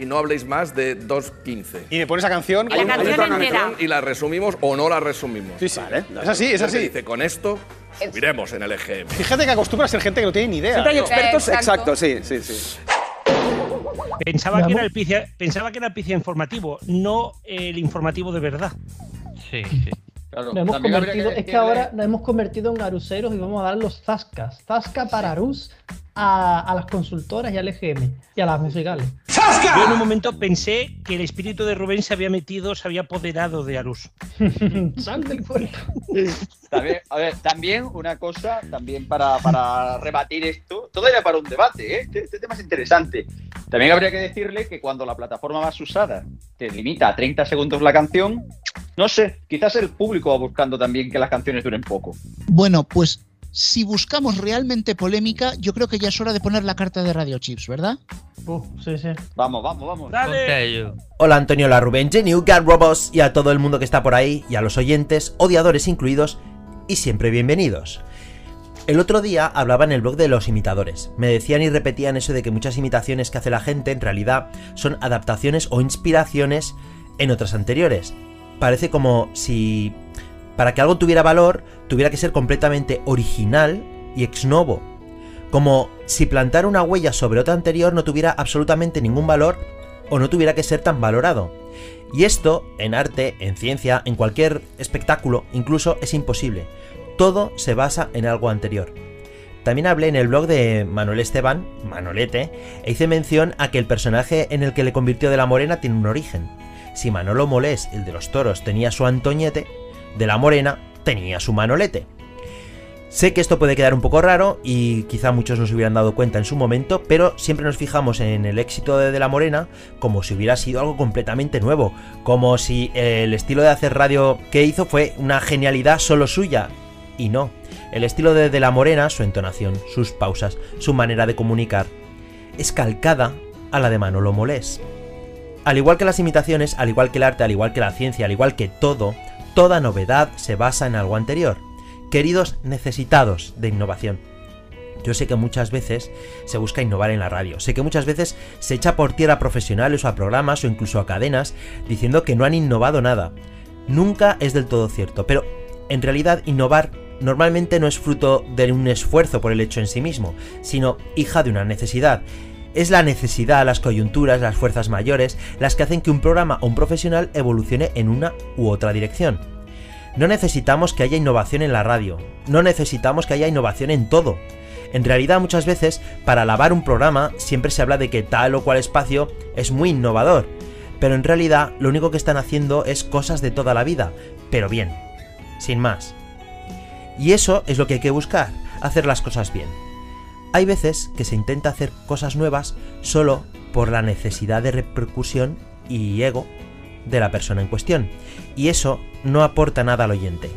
[SPEAKER 15] Y no habléis más de 2.15.
[SPEAKER 14] Y me pones esa canción.
[SPEAKER 13] Y la canción,
[SPEAKER 15] y la resumimos o no la resumimos.
[SPEAKER 14] Sí, sí. Es así, es así.
[SPEAKER 15] Dice, con esto subiremos en el EGM.
[SPEAKER 14] Fíjate que acostumbra a ser gente que no tiene ni idea.
[SPEAKER 15] Siempre hay expertos, exacto. sí, sí, sí.
[SPEAKER 8] Pensaba que, era el picia, pensaba que era el picia informativo, no el informativo de verdad.
[SPEAKER 10] Sí, sí.
[SPEAKER 9] Claro, hemos convertido, es que ahora nos hemos convertido en aruseros y vamos a dar los zascas. Zasca para Arus a, las consultoras y al EGM y a las musicales.
[SPEAKER 8] Yo en un momento pensé que el espíritu de Rubén se había metido, se había apoderado de Arus.
[SPEAKER 9] Sal del cuerpo.
[SPEAKER 4] También, a ver, también una cosa, también para, para rebatir esto, todo era para un debate, ¿eh? este, este, tema es interesante. También habría que decirle que cuando la plataforma más usada te limita a 30 segundos la canción, no sé, quizás el público va buscando también que las canciones duren poco.
[SPEAKER 2] Bueno, pues si buscamos realmente polémica, yo creo que ya es hora de poner la carta de Radio Chips, ¿verdad?
[SPEAKER 9] sí, sí.
[SPEAKER 4] Vamos, vamos, vamos.
[SPEAKER 8] Dale.
[SPEAKER 16] Hola Antonio, la Rubén, New God Robos y a todo el mundo que está por ahí y a los oyentes, odiadores incluidos y siempre bienvenidos. El otro día hablaba en el blog de los imitadores. Me decían y repetían eso de que muchas imitaciones que hace la gente en realidad son adaptaciones o inspiraciones en otras anteriores. Parece como si para que algo tuviera valor, tuviera que ser completamente original y ex novo. Como si plantar una huella sobre otra anterior no tuviera absolutamente ningún valor o no tuviera que ser tan valorado. Y esto, en arte, en ciencia, en cualquier espectáculo, incluso es imposible. Todo se basa en algo anterior. También hablé en el blog de Manuel Esteban, Manolete, e hice mención a que el personaje en el que le convirtió de la morena tiene un origen. Si Manolo Molés, el de los toros, tenía su Antoñete, de la morena tenía su manolete. Sé que esto puede quedar un poco raro y quizá muchos no se hubieran dado cuenta en su momento, pero siempre nos fijamos en el éxito de, de La Morena como si hubiera sido algo completamente nuevo, como si el estilo de hacer radio que hizo fue una genialidad solo suya. Y no, el estilo de De La Morena, su entonación, sus pausas, su manera de comunicar, es calcada a la de Manolo Molés. Al igual que las imitaciones, al igual que el arte, al igual que la ciencia, al igual que todo, Toda novedad se basa en algo anterior. Queridos necesitados de innovación. Yo sé que muchas veces se busca innovar en la radio, sé que muchas veces se echa por tierra a profesionales o a programas o incluso a cadenas diciendo que no han innovado nada. Nunca es del todo cierto, pero en realidad innovar normalmente no es fruto de un esfuerzo por el hecho en sí mismo, sino hija de una necesidad. Es la necesidad, las coyunturas, las fuerzas mayores, las que hacen que un programa o un profesional evolucione en una u otra dirección. No necesitamos que haya innovación en la radio, no necesitamos que haya innovación en todo. En realidad muchas veces, para alabar un programa, siempre se habla de que tal o cual espacio es muy innovador, pero en realidad lo único que están haciendo es cosas de toda la vida, pero bien, sin más. Y eso es lo que hay que buscar, hacer las cosas bien. Hay veces que se intenta hacer cosas nuevas solo por la necesidad de repercusión y ego de la persona en cuestión, y eso no aporta nada al oyente.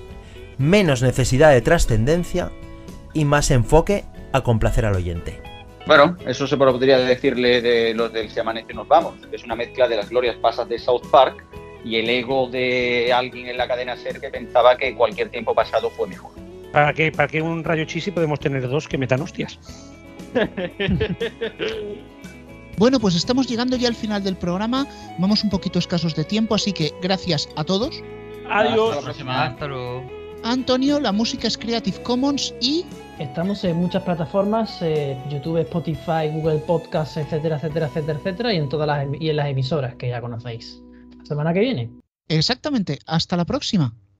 [SPEAKER 16] Menos necesidad de trascendencia y más enfoque a complacer al oyente.
[SPEAKER 4] Bueno, eso se podría decirle de los del Se Amanece Nos Vamos. Es una mezcla de las glorias pasas de South Park y el ego de alguien en la cadena SER que pensaba que cualquier tiempo pasado fue mejor.
[SPEAKER 8] ¿Para qué, para qué un rayo chisi podemos tener dos que metan hostias?
[SPEAKER 2] Bueno, pues estamos llegando ya al final del programa. Vamos un poquito escasos de tiempo, así que gracias a todos.
[SPEAKER 8] Adiós.
[SPEAKER 10] Hasta luego.
[SPEAKER 2] Antonio, la música es Creative Commons y
[SPEAKER 9] Estamos en muchas plataformas, eh, YouTube, Spotify, Google Podcasts, etcétera, etcétera, etcétera, etcétera, y en todas las, y en las emisoras que ya conocéis. La semana que viene.
[SPEAKER 2] exactamente, hasta la próxima.